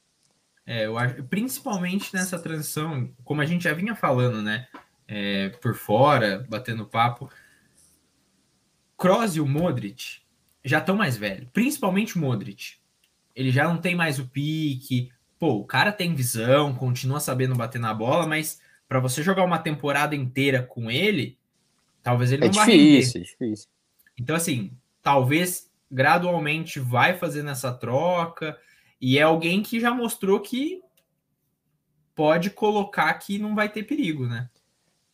É, eu acho, principalmente nessa transição, como a gente já vinha falando, né? É, por fora, batendo papo, Kroos e o Modric já estão mais velhos, principalmente o Modric. Ele já não tem mais o pique. Pô, o cara tem visão, continua sabendo bater na bola, mas para você jogar uma temporada inteira com ele, talvez ele é não difícil, vá É difícil. Então, assim, talvez gradualmente vai fazendo essa troca e é alguém que já mostrou que pode colocar que não vai ter perigo, né?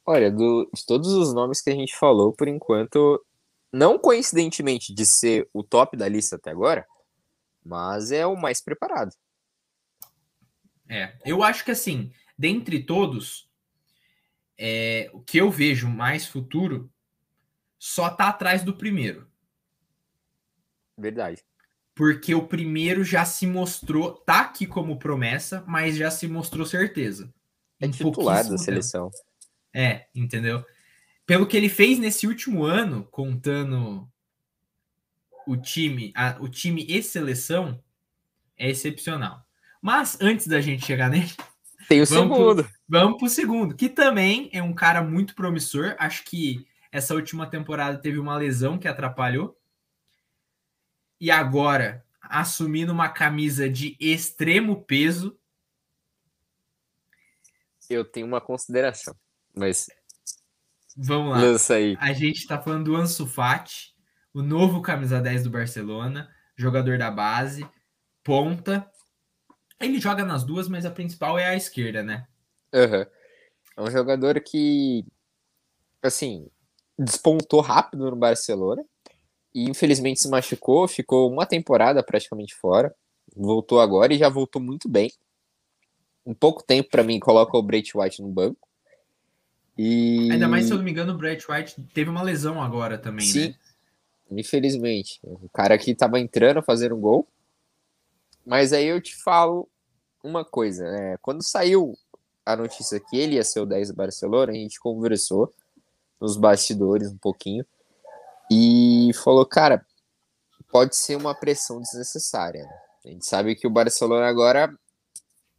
Olha, do, de todos os nomes que a gente falou, por enquanto, não coincidentemente de ser o top da lista até agora, mas é o mais preparado. É, eu acho que assim, dentre todos, é, o que eu vejo mais futuro só tá atrás do primeiro. Verdade. Porque o primeiro já se mostrou, tá aqui como promessa, mas já se mostrou certeza. É titular da seleção. É, entendeu? Pelo que ele fez nesse último ano, contando o time, a, o time e seleção, é excepcional. Mas antes da gente chegar nele, tem o vamos segundo. Pro, vamos para o segundo, que também é um cara muito promissor. Acho que essa última temporada teve uma lesão que atrapalhou. E agora, assumindo uma camisa de extremo peso. Eu tenho uma consideração, mas Vamos lá. Lança aí. A gente está falando do Ansu Fati, o novo camisa 10 do Barcelona, jogador da base, ponta. Ele joga nas duas, mas a principal é a esquerda, né? Uhum. É um jogador que, assim, despontou rápido no Barcelona e infelizmente se machucou, ficou uma temporada praticamente fora, voltou agora e já voltou muito bem. Em pouco tempo, para mim, coloca o Brait White no banco. E... Ainda mais, se eu não me engano, o Brett White teve uma lesão agora também, Sim, né? infelizmente. O cara aqui tava entrando, fazendo um gol. Mas aí eu te falo uma coisa, né? Quando saiu a notícia que ele ia ser o 10 do Barcelona, a gente conversou nos bastidores um pouquinho e falou, cara, pode ser uma pressão desnecessária. Né? A gente sabe que o Barcelona agora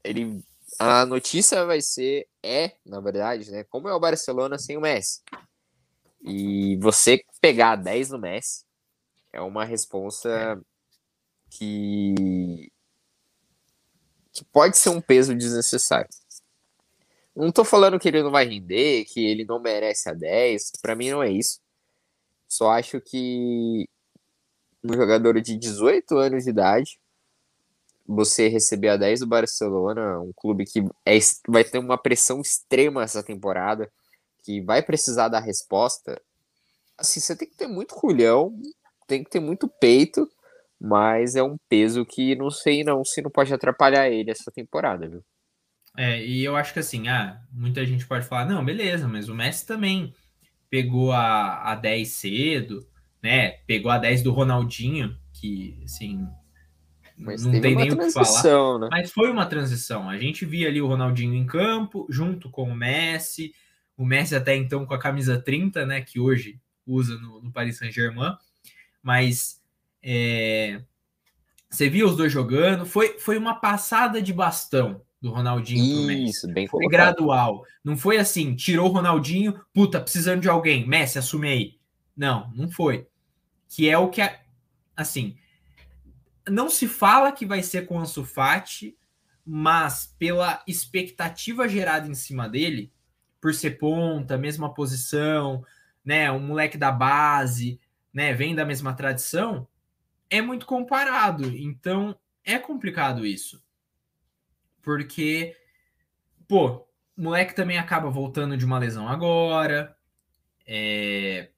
ele a notícia vai ser, é, na verdade, né? Como é o Barcelona sem o Messi. E você pegar 10 no Messi é uma responsa que, que pode ser um peso desnecessário. Não tô falando que ele não vai render, que ele não merece a 10. Para mim não é isso. Só acho que um jogador de 18 anos de idade você receber a 10 do Barcelona, um clube que é, vai ter uma pressão extrema essa temporada, que vai precisar da resposta. Assim, você tem que ter muito culhão, tem que ter muito peito, mas é um peso que não sei não se não pode atrapalhar ele essa temporada, viu? É, e eu acho que assim, ah, muita gente pode falar, não, beleza, mas o Messi também pegou a, a 10 cedo, né? Pegou a 10 do Ronaldinho, que assim, mas não tem nem o que falar. Né? Mas foi uma transição. A gente via ali o Ronaldinho em campo, junto com o Messi. O Messi até então com a camisa 30, né? Que hoje usa no, no Paris Saint-Germain. Mas é, você via os dois jogando. Foi, foi uma passada de bastão do Ronaldinho Isso, pro Messi. bem Foi gradual. Não foi assim, tirou o Ronaldinho, puta, precisando de alguém. Messi, assume aí. Não, não foi. Que é o que, assim, não se fala que vai ser com o Ansu Fati, mas pela expectativa gerada em cima dele, por ser ponta, mesma posição, né, um moleque da base, né, vem da mesma tradição, é muito comparado. Então, é complicado isso. Porque pô, moleque também acaba voltando de uma lesão agora. É,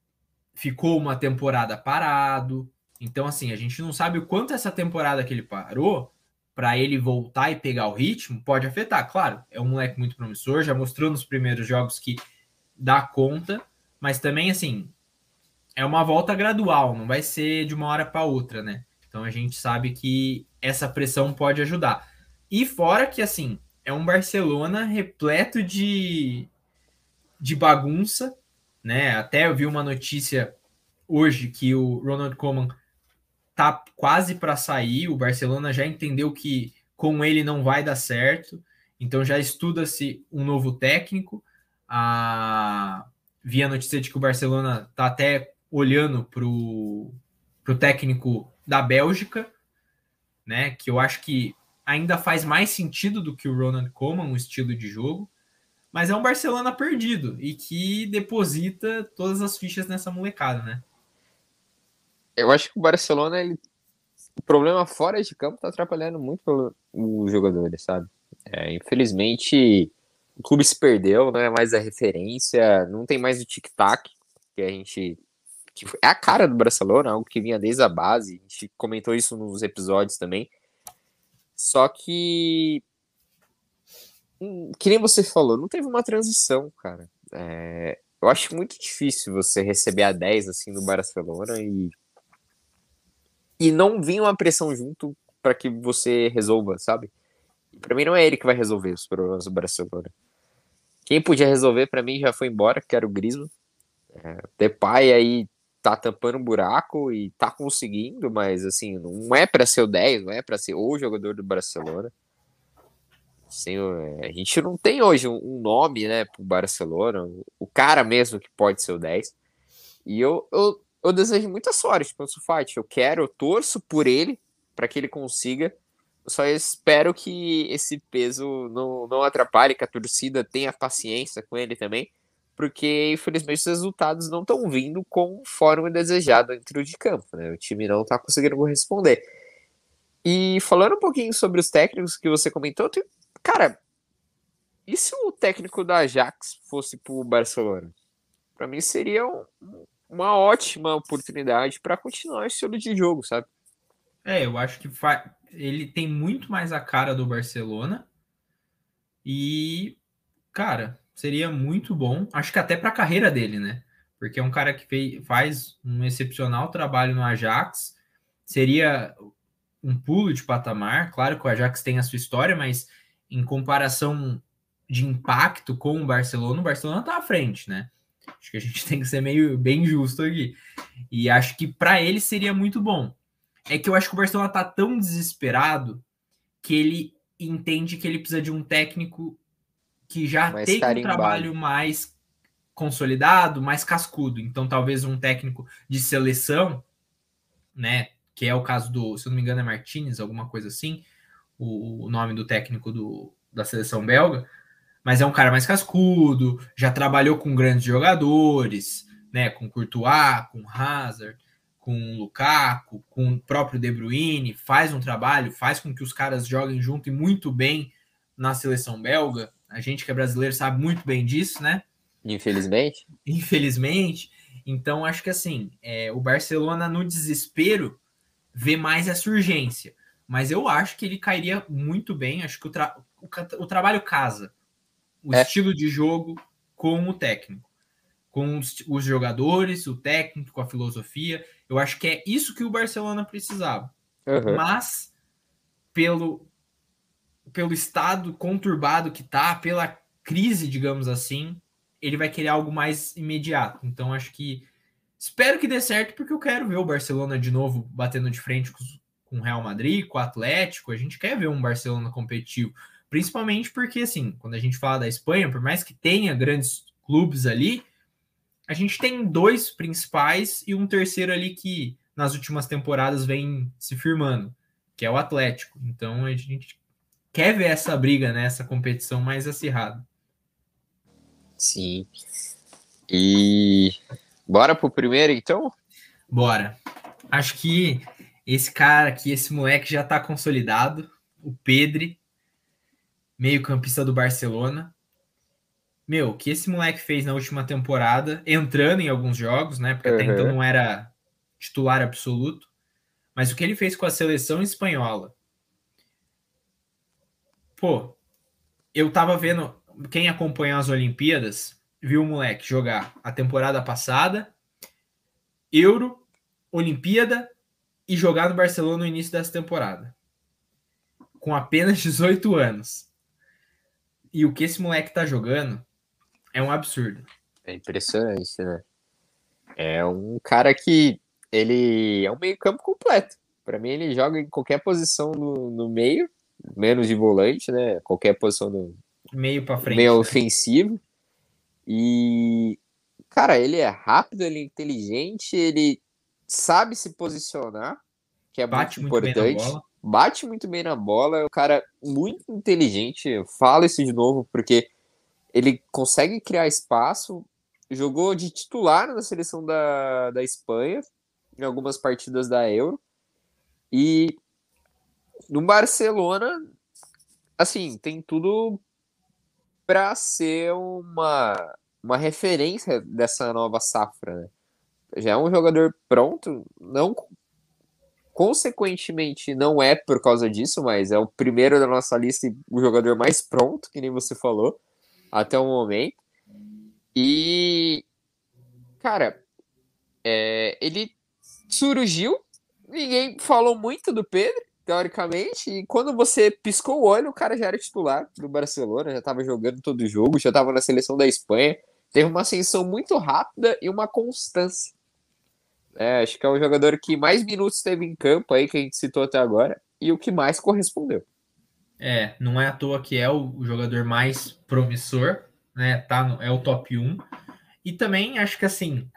ficou uma temporada parado. Então, assim, a gente não sabe o quanto essa temporada que ele parou para ele voltar e pegar o ritmo pode afetar. Claro, é um moleque muito promissor, já mostrou nos primeiros jogos que dá conta, mas também, assim, é uma volta gradual, não vai ser de uma hora para outra, né? Então a gente sabe que essa pressão pode ajudar. E fora que, assim, é um Barcelona repleto de, de bagunça, né? Até eu vi uma notícia hoje que o Ronald Koeman tá quase para sair. O Barcelona já entendeu que com ele não vai dar certo, então já estuda-se um novo técnico. A... Vi a notícia de que o Barcelona tá até olhando para o técnico da Bélgica, né? Que eu acho que ainda faz mais sentido do que o Ronald Koeman, o estilo de jogo. Mas é um Barcelona perdido e que deposita todas as fichas nessa molecada, né? Eu acho que o Barcelona, ele, o problema fora de campo tá atrapalhando muito os jogadores, sabe? É, infelizmente, o clube se perdeu, não é mais a referência, não tem mais o tic-tac que a gente. Que é a cara do Barcelona, algo que vinha desde a base. A gente comentou isso nos episódios também. Só que. Hum, que nem você falou, não teve uma transição, cara. É, eu acho muito difícil você receber a 10 assim no Barcelona e e não vir uma pressão junto para que você resolva, sabe? Para mim não é ele que vai resolver os problemas do Barcelona. Quem podia resolver para mim já foi embora, que era o Griezmann. É, Depay aí tá tampando um buraco e tá conseguindo, mas assim, não é para ser o 10, não é para ser o jogador do Barcelona. Assim, a gente não tem hoje um nome, né, pro Barcelona, o cara mesmo que pode ser o 10. E eu, eu eu desejo muita sorte pro Ansu Fati. Eu quero, eu torço por ele para que ele consiga. Eu só espero que esse peso não, não atrapalhe, que a torcida tenha paciência com ele também, porque infelizmente os resultados não estão vindo conforme desejado dentro de campo. Né? O time não está conseguindo corresponder. E falando um pouquinho sobre os técnicos que você comentou, cara, e se o técnico da Ajax fosse pro Barcelona? Para mim seria um, uma ótima oportunidade para continuar esse estilo de jogo, sabe? É, eu acho que fa... ele tem muito mais a cara do Barcelona e, cara, seria muito bom. Acho que até para a carreira dele, né? Porque é um cara que fez, faz um excepcional trabalho no Ajax. Seria um pulo de patamar. Claro que o Ajax tem a sua história, mas em comparação de impacto com o Barcelona, o Barcelona está à frente, né? Acho que a gente tem que ser meio bem justo aqui. E acho que para ele seria muito bom. É que eu acho que o Barcelona tá tão desesperado que ele entende que ele precisa de um técnico que já mais tem um trabalho mais consolidado, mais cascudo. Então, talvez um técnico de seleção, né? Que é o caso do, se eu não me engano, é Martinez, alguma coisa assim, o, o nome do técnico do, da seleção belga mas é um cara mais cascudo, já trabalhou com grandes jogadores, né, com Courtois, com Hazard, com Lukaku, com o próprio De Bruyne, faz um trabalho, faz com que os caras joguem junto e muito bem na seleção belga. A gente que é brasileiro sabe muito bem disso, né? Infelizmente. Infelizmente. Então, acho que assim, é, o Barcelona no desespero vê mais essa urgência. Mas eu acho que ele cairia muito bem. Acho que o, tra o, o trabalho casa o é. estilo de jogo com o técnico, com os, os, jogadores, o técnico, a filosofia. Eu acho que é isso que o Barcelona precisava. Uhum. Mas pelo pelo estado conturbado que tá, pela crise, digamos assim, ele vai querer algo mais imediato. Então acho que espero que dê certo porque eu quero ver o Barcelona de novo batendo de frente com o Real Madrid, com o Atlético. A gente quer ver um Barcelona competitivo. Principalmente porque, assim, quando a gente fala da Espanha, por mais que tenha grandes clubes ali, a gente tem dois principais e um terceiro ali que nas últimas temporadas vem se firmando, que é o Atlético. Então a gente quer ver essa briga, né, essa competição mais acirrada. Sim. E bora pro primeiro, então? Bora. Acho que esse cara aqui, esse moleque já tá consolidado, o Pedro meio-campista do Barcelona. meu, o que esse moleque fez na última temporada, entrando em alguns jogos, né? Porque uhum. até então não era titular absoluto. Mas o que ele fez com a seleção espanhola. Pô, eu tava vendo. Quem acompanhou as Olimpíadas viu o moleque jogar a temporada passada, Euro, Olimpíada e jogar no Barcelona no início dessa temporada. Com apenas 18 anos. E o que esse moleque tá jogando é um absurdo. É impressionante, né? É um cara que ele é um meio-campo completo. Para mim, ele joga em qualquer posição no, no meio, menos de volante, né? Qualquer posição no meio para frente, meio né? ofensivo. E cara, ele é rápido, ele é inteligente, ele sabe se posicionar, que é Bate muito, muito importante. Bate muito bem na bola, é um cara muito inteligente. Eu falo isso de novo porque ele consegue criar espaço. Jogou de titular na seleção da, da Espanha, em algumas partidas da Euro. E no Barcelona, assim, tem tudo para ser uma, uma referência dessa nova safra. Né? Já é um jogador pronto, não consequentemente não é por causa disso, mas é o primeiro da nossa lista e o jogador mais pronto, que nem você falou, até o momento. E cara, é, ele surgiu, ninguém falou muito do Pedro, teoricamente, e quando você piscou o olho, o cara já era titular do Barcelona, já estava jogando todo jogo, já estava na seleção da Espanha, teve uma ascensão muito rápida e uma constância. É, acho que é o jogador que mais minutos teve em campo aí, que a gente citou até agora, e o que mais correspondeu. É, não é à toa que é o jogador mais promissor, né? Tá no, é o top 1. E também acho que assim,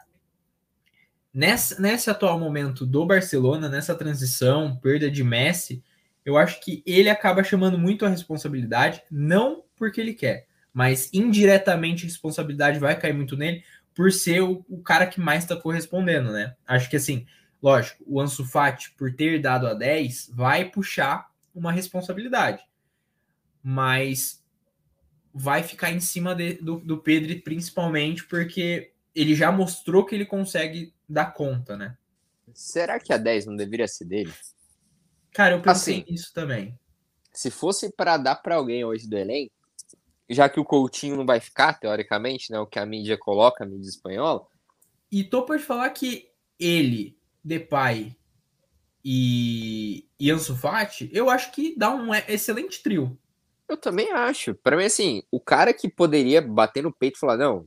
nessa, nesse atual momento do Barcelona, nessa transição, perda de Messi, eu acho que ele acaba chamando muito a responsabilidade, não porque ele quer, mas indiretamente a responsabilidade vai cair muito nele por ser o, o cara que mais está correspondendo, né? Acho que assim, lógico, o Ansu Fati, por ter dado a 10, vai puxar uma responsabilidade, mas vai ficar em cima de, do, do Pedro principalmente porque ele já mostrou que ele consegue dar conta, né? Será que a 10 não deveria ser dele? Cara, eu pensei assim, nisso também. Se fosse para dar para alguém hoje do elenco, já que o Coutinho não vai ficar, teoricamente, né? O que a mídia coloca, a mídia espanhola. E tô por falar que ele, Depay e, e Ansu Fati, eu acho que dá um excelente trio. Eu também acho. Para mim, assim, o cara que poderia bater no peito e falar, não,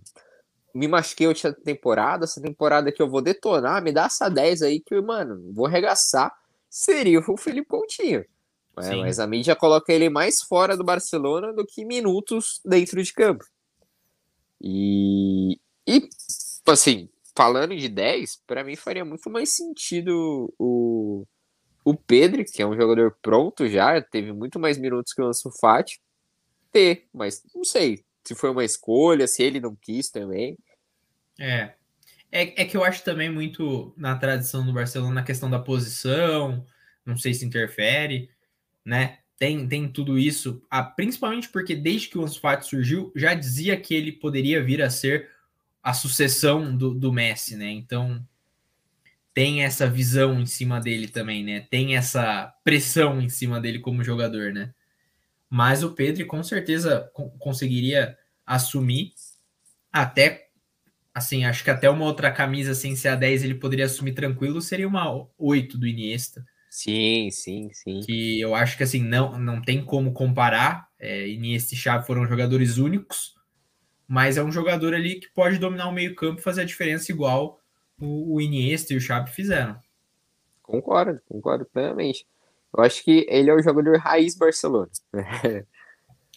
me machuquei outra temporada, essa temporada que eu vou detonar, me dá essa 10 aí que, mano, vou arregaçar, seria o Felipe Coutinho. É, mas a mídia coloca ele mais fora do Barcelona do que minutos dentro de campo. E, e assim, falando de 10, para mim faria muito mais sentido o, o Pedro, que é um jogador pronto já, teve muito mais minutos que o Ansu Fati, ter, mas não sei, se foi uma escolha, se ele não quis também. É. É, é que eu acho também muito na tradição do Barcelona a questão da posição, não sei se interfere, né? Tem, tem tudo isso, ah, principalmente porque desde que o Ansu Fati surgiu, já dizia que ele poderia vir a ser a sucessão do, do Messi, né? Então tem essa visão em cima dele também, né? Tem essa pressão em cima dele como jogador, né? Mas o Pedro com certeza conseguiria assumir até assim, acho que até uma outra camisa sem ser a 10 ele poderia assumir tranquilo, seria uma 8 do Iniesta. Sim, sim, sim. Que eu acho que assim, não, não tem como comparar. É, Iniesta e Xavi foram jogadores únicos, mas é um jogador ali que pode dominar o meio-campo e fazer a diferença igual o, o Iniesta e o Xavi fizeram. Concordo, concordo plenamente. Eu acho que ele é o jogador raiz Barcelona.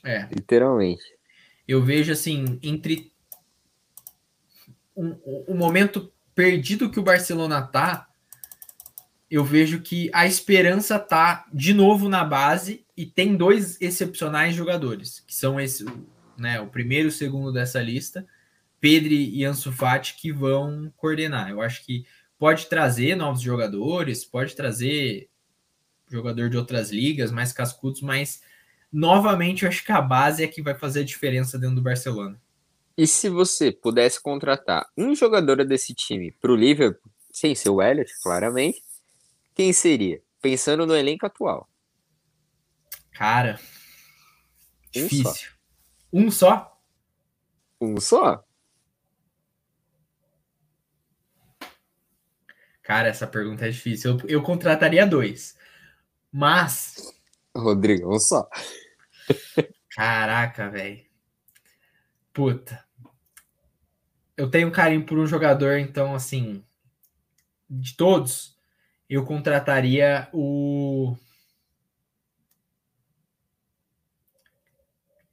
É. Literalmente. Eu vejo assim, entre o um, um momento perdido que o Barcelona tá, eu vejo que a esperança tá de novo na base e tem dois excepcionais jogadores, que são esse, né, o primeiro e o segundo dessa lista, Pedri e Ansu Fati, que vão coordenar. Eu acho que pode trazer novos jogadores, pode trazer jogador de outras ligas, mais cascudos, mas novamente eu acho que a base é que vai fazer a diferença dentro do Barcelona. E se você pudesse contratar um jogador desse time para o Liverpool, sem ser o Elliot, claramente, quem seria? Pensando no elenco atual. Cara, difícil. Um só? Um só? Cara, essa pergunta é difícil. Eu, eu contrataria dois. Mas. Rodrigo, um só. Caraca, velho. Puta. Eu tenho carinho por um jogador, então, assim. De todos, eu contrataria o.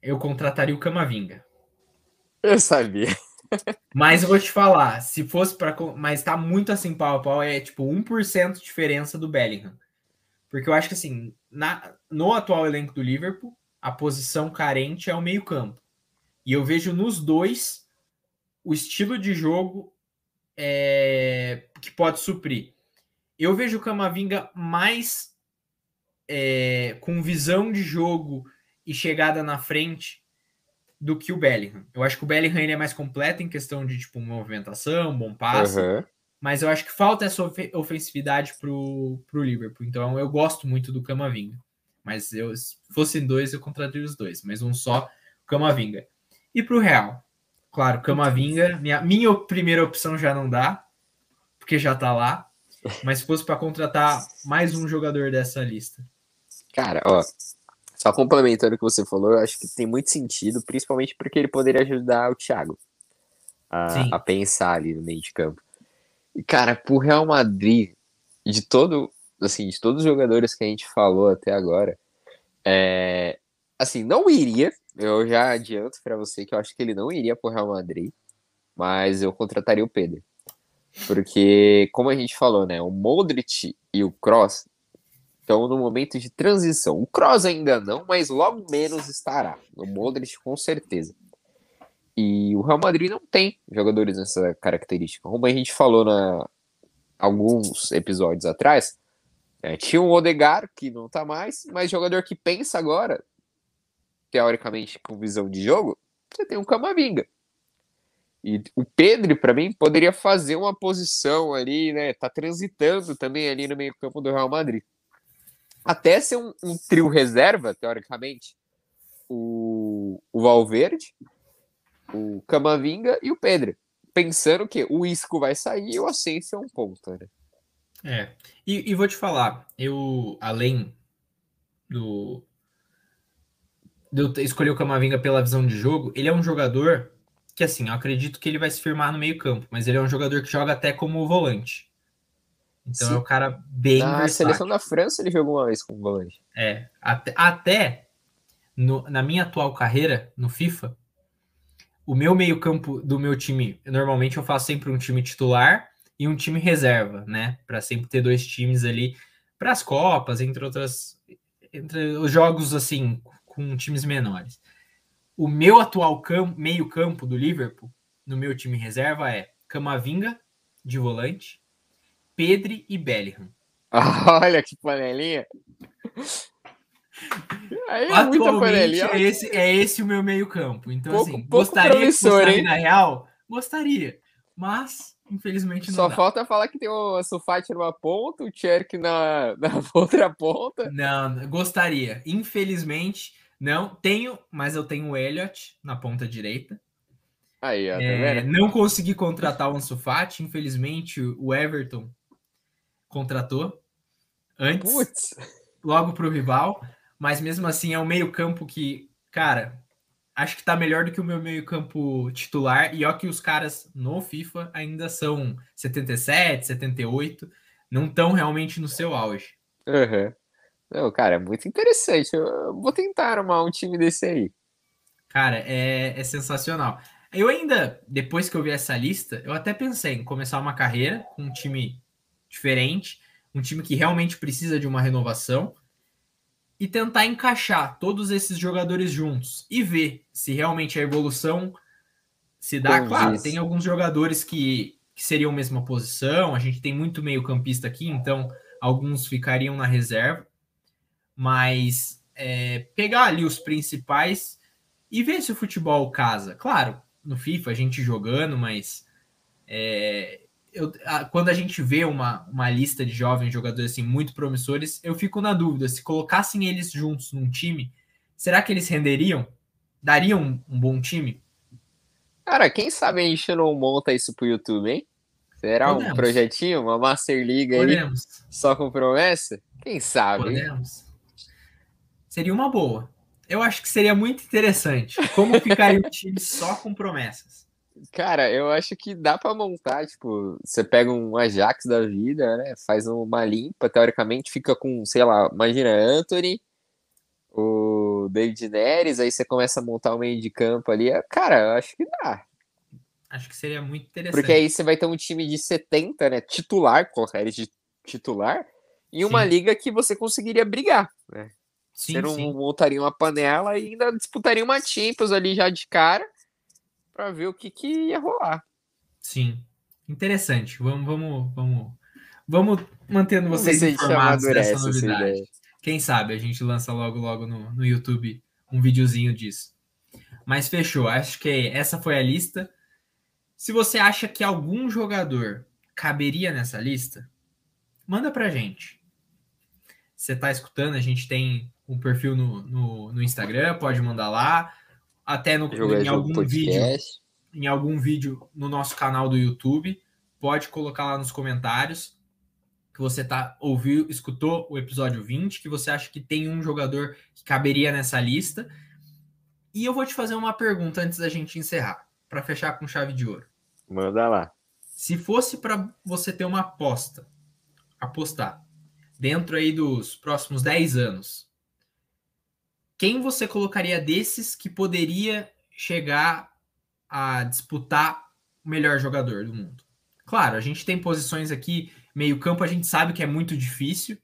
Eu contrataria o Camavinga. Eu sabia. Mas eu vou te falar, se fosse para, mas tá muito assim pau a pau, é tipo 1% de diferença do Bellingham. Porque eu acho que assim, na, no atual elenco do Liverpool, a posição carente é o meio-campo. E eu vejo nos dois o estilo de jogo é, que pode suprir. Eu vejo o Camavinga mais é, com visão de jogo e chegada na frente do que o Bellingham. Eu acho que o Bellingham ele é mais completo em questão de tipo movimentação, bom passe, uhum. mas eu acho que falta essa of ofensividade pro, pro Liverpool. Então eu gosto muito do Camavinga. Mas eu, se fossem dois, eu contrataria os dois, mas um só, Camavinga. E pro Real, claro, Camavinga, minha, minha primeira opção já não dá, porque já tá lá. Mas se fosse para contratar mais um jogador dessa lista. Cara, ó, só complementando o que você falou, eu acho que tem muito sentido, principalmente porque ele poderia ajudar o Thiago a, a pensar ali no meio de campo. E, cara, pro Real Madrid, de todo, assim, de todos os jogadores que a gente falou até agora, é, assim, não iria, eu já adianto para você que eu acho que ele não iria pro Real Madrid, mas eu contrataria o Pedro. Porque, como a gente falou, né, o Modric e o Cross estão no momento de transição. O Kroos ainda não, mas logo menos estará. O Modric com certeza. E o Real Madrid não tem jogadores nessa característica. Como a gente falou na alguns episódios atrás, é, tinha um Odegar que não tá mais, mas jogador que pensa agora, teoricamente com visão de jogo, você tem um Camavinga. E o Pedro, para mim, poderia fazer uma posição ali, né? Tá transitando também ali no meio-campo do Real Madrid até ser um, um, trio reserva, teoricamente, o, o Valverde, o Camavinga e o Pedro. Pensando que o Isco vai sair e o Asensio é um ponto, né? É. E, e, vou te falar, eu, além do. De eu escolher o Camavinga pela visão de jogo, ele é um jogador que, assim, eu acredito que ele vai se firmar no meio-campo, mas ele é um jogador que joga até como volante. Então Sim. é um cara bem Na versátil. seleção da França ele jogou uma vez com volante. É, até, até no, na minha atual carreira no FIFA, o meu meio-campo do meu time, normalmente eu faço sempre um time titular e um time reserva, né? Para sempre ter dois times ali para as Copas, entre outras entre os jogos assim com times menores. O meu atual meio-campo do Liverpool, no meu time reserva é Camavinga de volante, Pedri e Bellingham. Olha que panelinha. Aí é Atualmente é esse, é esse o meu meio campo. Então, pouco, assim, pouco gostaria que fosse na real? Gostaria. Mas, infelizmente, não Só dá. falta falar que tem o Sulfate numa ponta, o Cherk na, na outra ponta. Não, gostaria. Infelizmente, não. Tenho, mas eu tenho o Elliot na ponta direita. Aí, ó, tá é, não consegui contratar o Ansu Fati, infelizmente o Everton contratou antes, Putz. logo para o rival, mas mesmo assim é um meio-campo que, cara, acho que tá melhor do que o meu meio-campo titular. E ó, que os caras no FIFA ainda são 77, 78, não estão realmente no seu auge. Uhum. Não, cara, é muito interessante. Eu vou tentar armar um time desse aí. Cara, é, é sensacional. Eu ainda, depois que eu vi essa lista, eu até pensei em começar uma carreira com um time diferente, um time que realmente precisa de uma renovação e tentar encaixar todos esses jogadores juntos e ver se realmente a evolução se dá. Como claro, tem alguns jogadores que, que seriam a mesma posição, a gente tem muito meio-campista aqui, então alguns ficariam na reserva, mas é, pegar ali os principais e ver se o futebol casa. Claro, no FIFA, a gente jogando, mas é, eu, a, quando a gente vê uma, uma lista de jovens jogadores assim muito promissores, eu fico na dúvida se colocassem eles juntos num time, será que eles renderiam? Dariam um, um bom time? Cara, quem sabe a gente não monta isso pro YouTube, hein? Será Podemos. um projetinho, uma Master League Podemos. aí, só com promessa? Quem sabe? Podemos. Seria uma boa. Eu acho que seria muito interessante. Como ficaria o time só com promessas? Cara, eu acho que dá para montar, tipo, você pega um Ajax da vida, né? Faz uma limpa, teoricamente fica com, sei lá, imagina Anthony, o David Neres, aí você começa a montar o meio de campo ali. Cara, eu acho que dá. Acho que seria muito interessante. Porque aí você vai ter um time de 70, né? Titular, colocar eles de titular, e uma Sim. liga que você conseguiria brigar, né? Sim, você não sim. montaria uma panela e ainda disputaria uma Champions ali já de cara para ver o que, que ia rolar. Sim. Interessante. Vamos, vamos, vamos, vamos mantendo vocês vamos informados dessa novidade. Quem sabe a gente lança logo, logo no, no YouTube um videozinho disso. Mas fechou. Acho que essa foi a lista. Se você acha que algum jogador caberia nessa lista, manda pra gente. Você tá escutando, a gente tem um perfil no, no, no Instagram, pode mandar lá, até no, em algum vídeo, em algum vídeo no nosso canal do YouTube, pode colocar lá nos comentários que você tá ouviu, escutou o episódio 20, que você acha que tem um jogador que caberia nessa lista. E eu vou te fazer uma pergunta antes da gente encerrar, para fechar com chave de ouro. Manda lá. Se fosse para você ter uma aposta, apostar dentro aí dos próximos 10 anos, quem você colocaria desses que poderia chegar a disputar o melhor jogador do mundo? Claro, a gente tem posições aqui, meio campo a gente sabe que é muito difícil,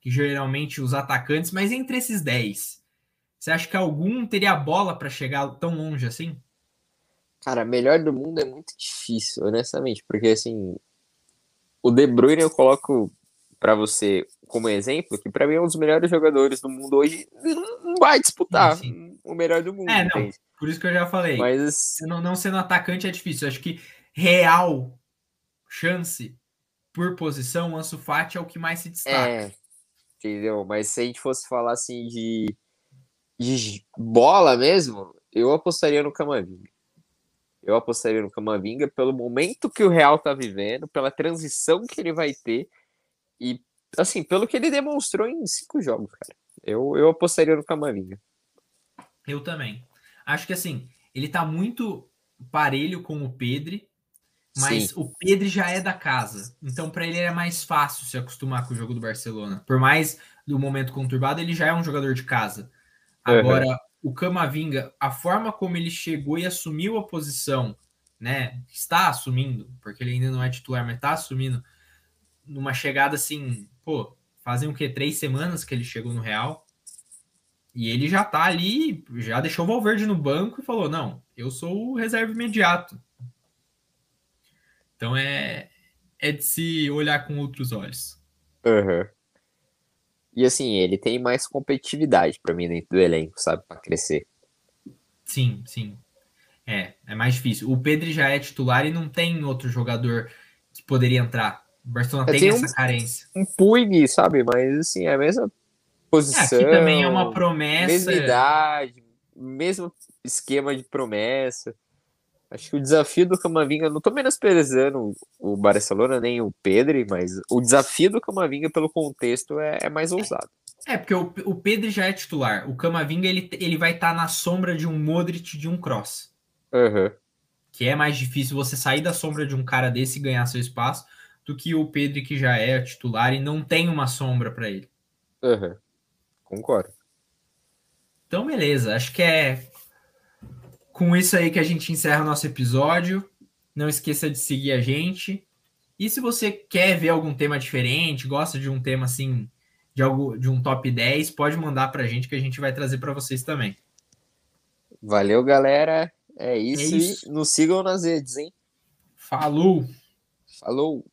que geralmente os atacantes, mas entre esses 10, você acha que algum teria bola para chegar tão longe assim? Cara, melhor do mundo é muito difícil, honestamente, porque assim, o De Bruyne eu coloco para você como exemplo, que para mim é um dos melhores jogadores do mundo hoje, não vai disputar sim, o melhor do mundo. É, não, por isso que eu já falei. Mas não, não sendo atacante é difícil. Eu acho que real chance por posição, o Ansu Fati é o que mais se destaca. É, entendeu? Mas se a gente fosse falar assim de, de bola mesmo, eu apostaria no Camavinga. Eu apostaria no Camavinga pelo momento que o Real tá vivendo, pela transição que ele vai ter e, assim, pelo que ele demonstrou em cinco jogos, cara. Eu, eu apostaria no Camavinga. Eu também. Acho que, assim, ele tá muito parelho com o Pedri, mas Sim. o Pedri já é da casa. Então, para ele é mais fácil se acostumar com o jogo do Barcelona. Por mais do momento conturbado, ele já é um jogador de casa. Agora, uhum. o Camavinga, a forma como ele chegou e assumiu a posição, né? Está assumindo, porque ele ainda não é titular, mas está assumindo numa chegada assim, pô, fazem o que? Três semanas que ele chegou no Real. E ele já tá ali, já deixou o Valverde no banco e falou: não, eu sou o reserva imediato. Então é, é de se olhar com outros olhos. Uhum. E assim, ele tem mais competitividade para mim dentro do elenco, sabe? para crescer. Sim, sim. É, é mais difícil. O Pedro já é titular e não tem outro jogador que poderia entrar. O Barcelona tem, essa um, carência. Um Puig, sabe? Mas assim, é a mesma posição. Aqui também é uma promessa. Mesma idade, mesmo esquema de promessa. Acho que o desafio do Camavinga, não tô menosprezando o Barcelona nem o Pedro, mas o desafio do Camavinga pelo contexto é, é mais ousado. É, porque o, o Pedro já é titular. O Camavinga ele, ele vai estar tá na sombra de um Modric de um Cross. Uhum. Que é mais difícil você sair da sombra de um cara desse e ganhar seu espaço do que o Pedro que já é titular e não tem uma sombra para ele. Uhum. Concordo. Então, beleza. Acho que é com isso aí que a gente encerra o nosso episódio. Não esqueça de seguir a gente. E se você quer ver algum tema diferente, gosta de um tema assim, de algo de um top 10, pode mandar para a gente que a gente vai trazer para vocês também. Valeu, galera. É isso. É isso. E nos sigam nas redes, hein? Falou! Falou!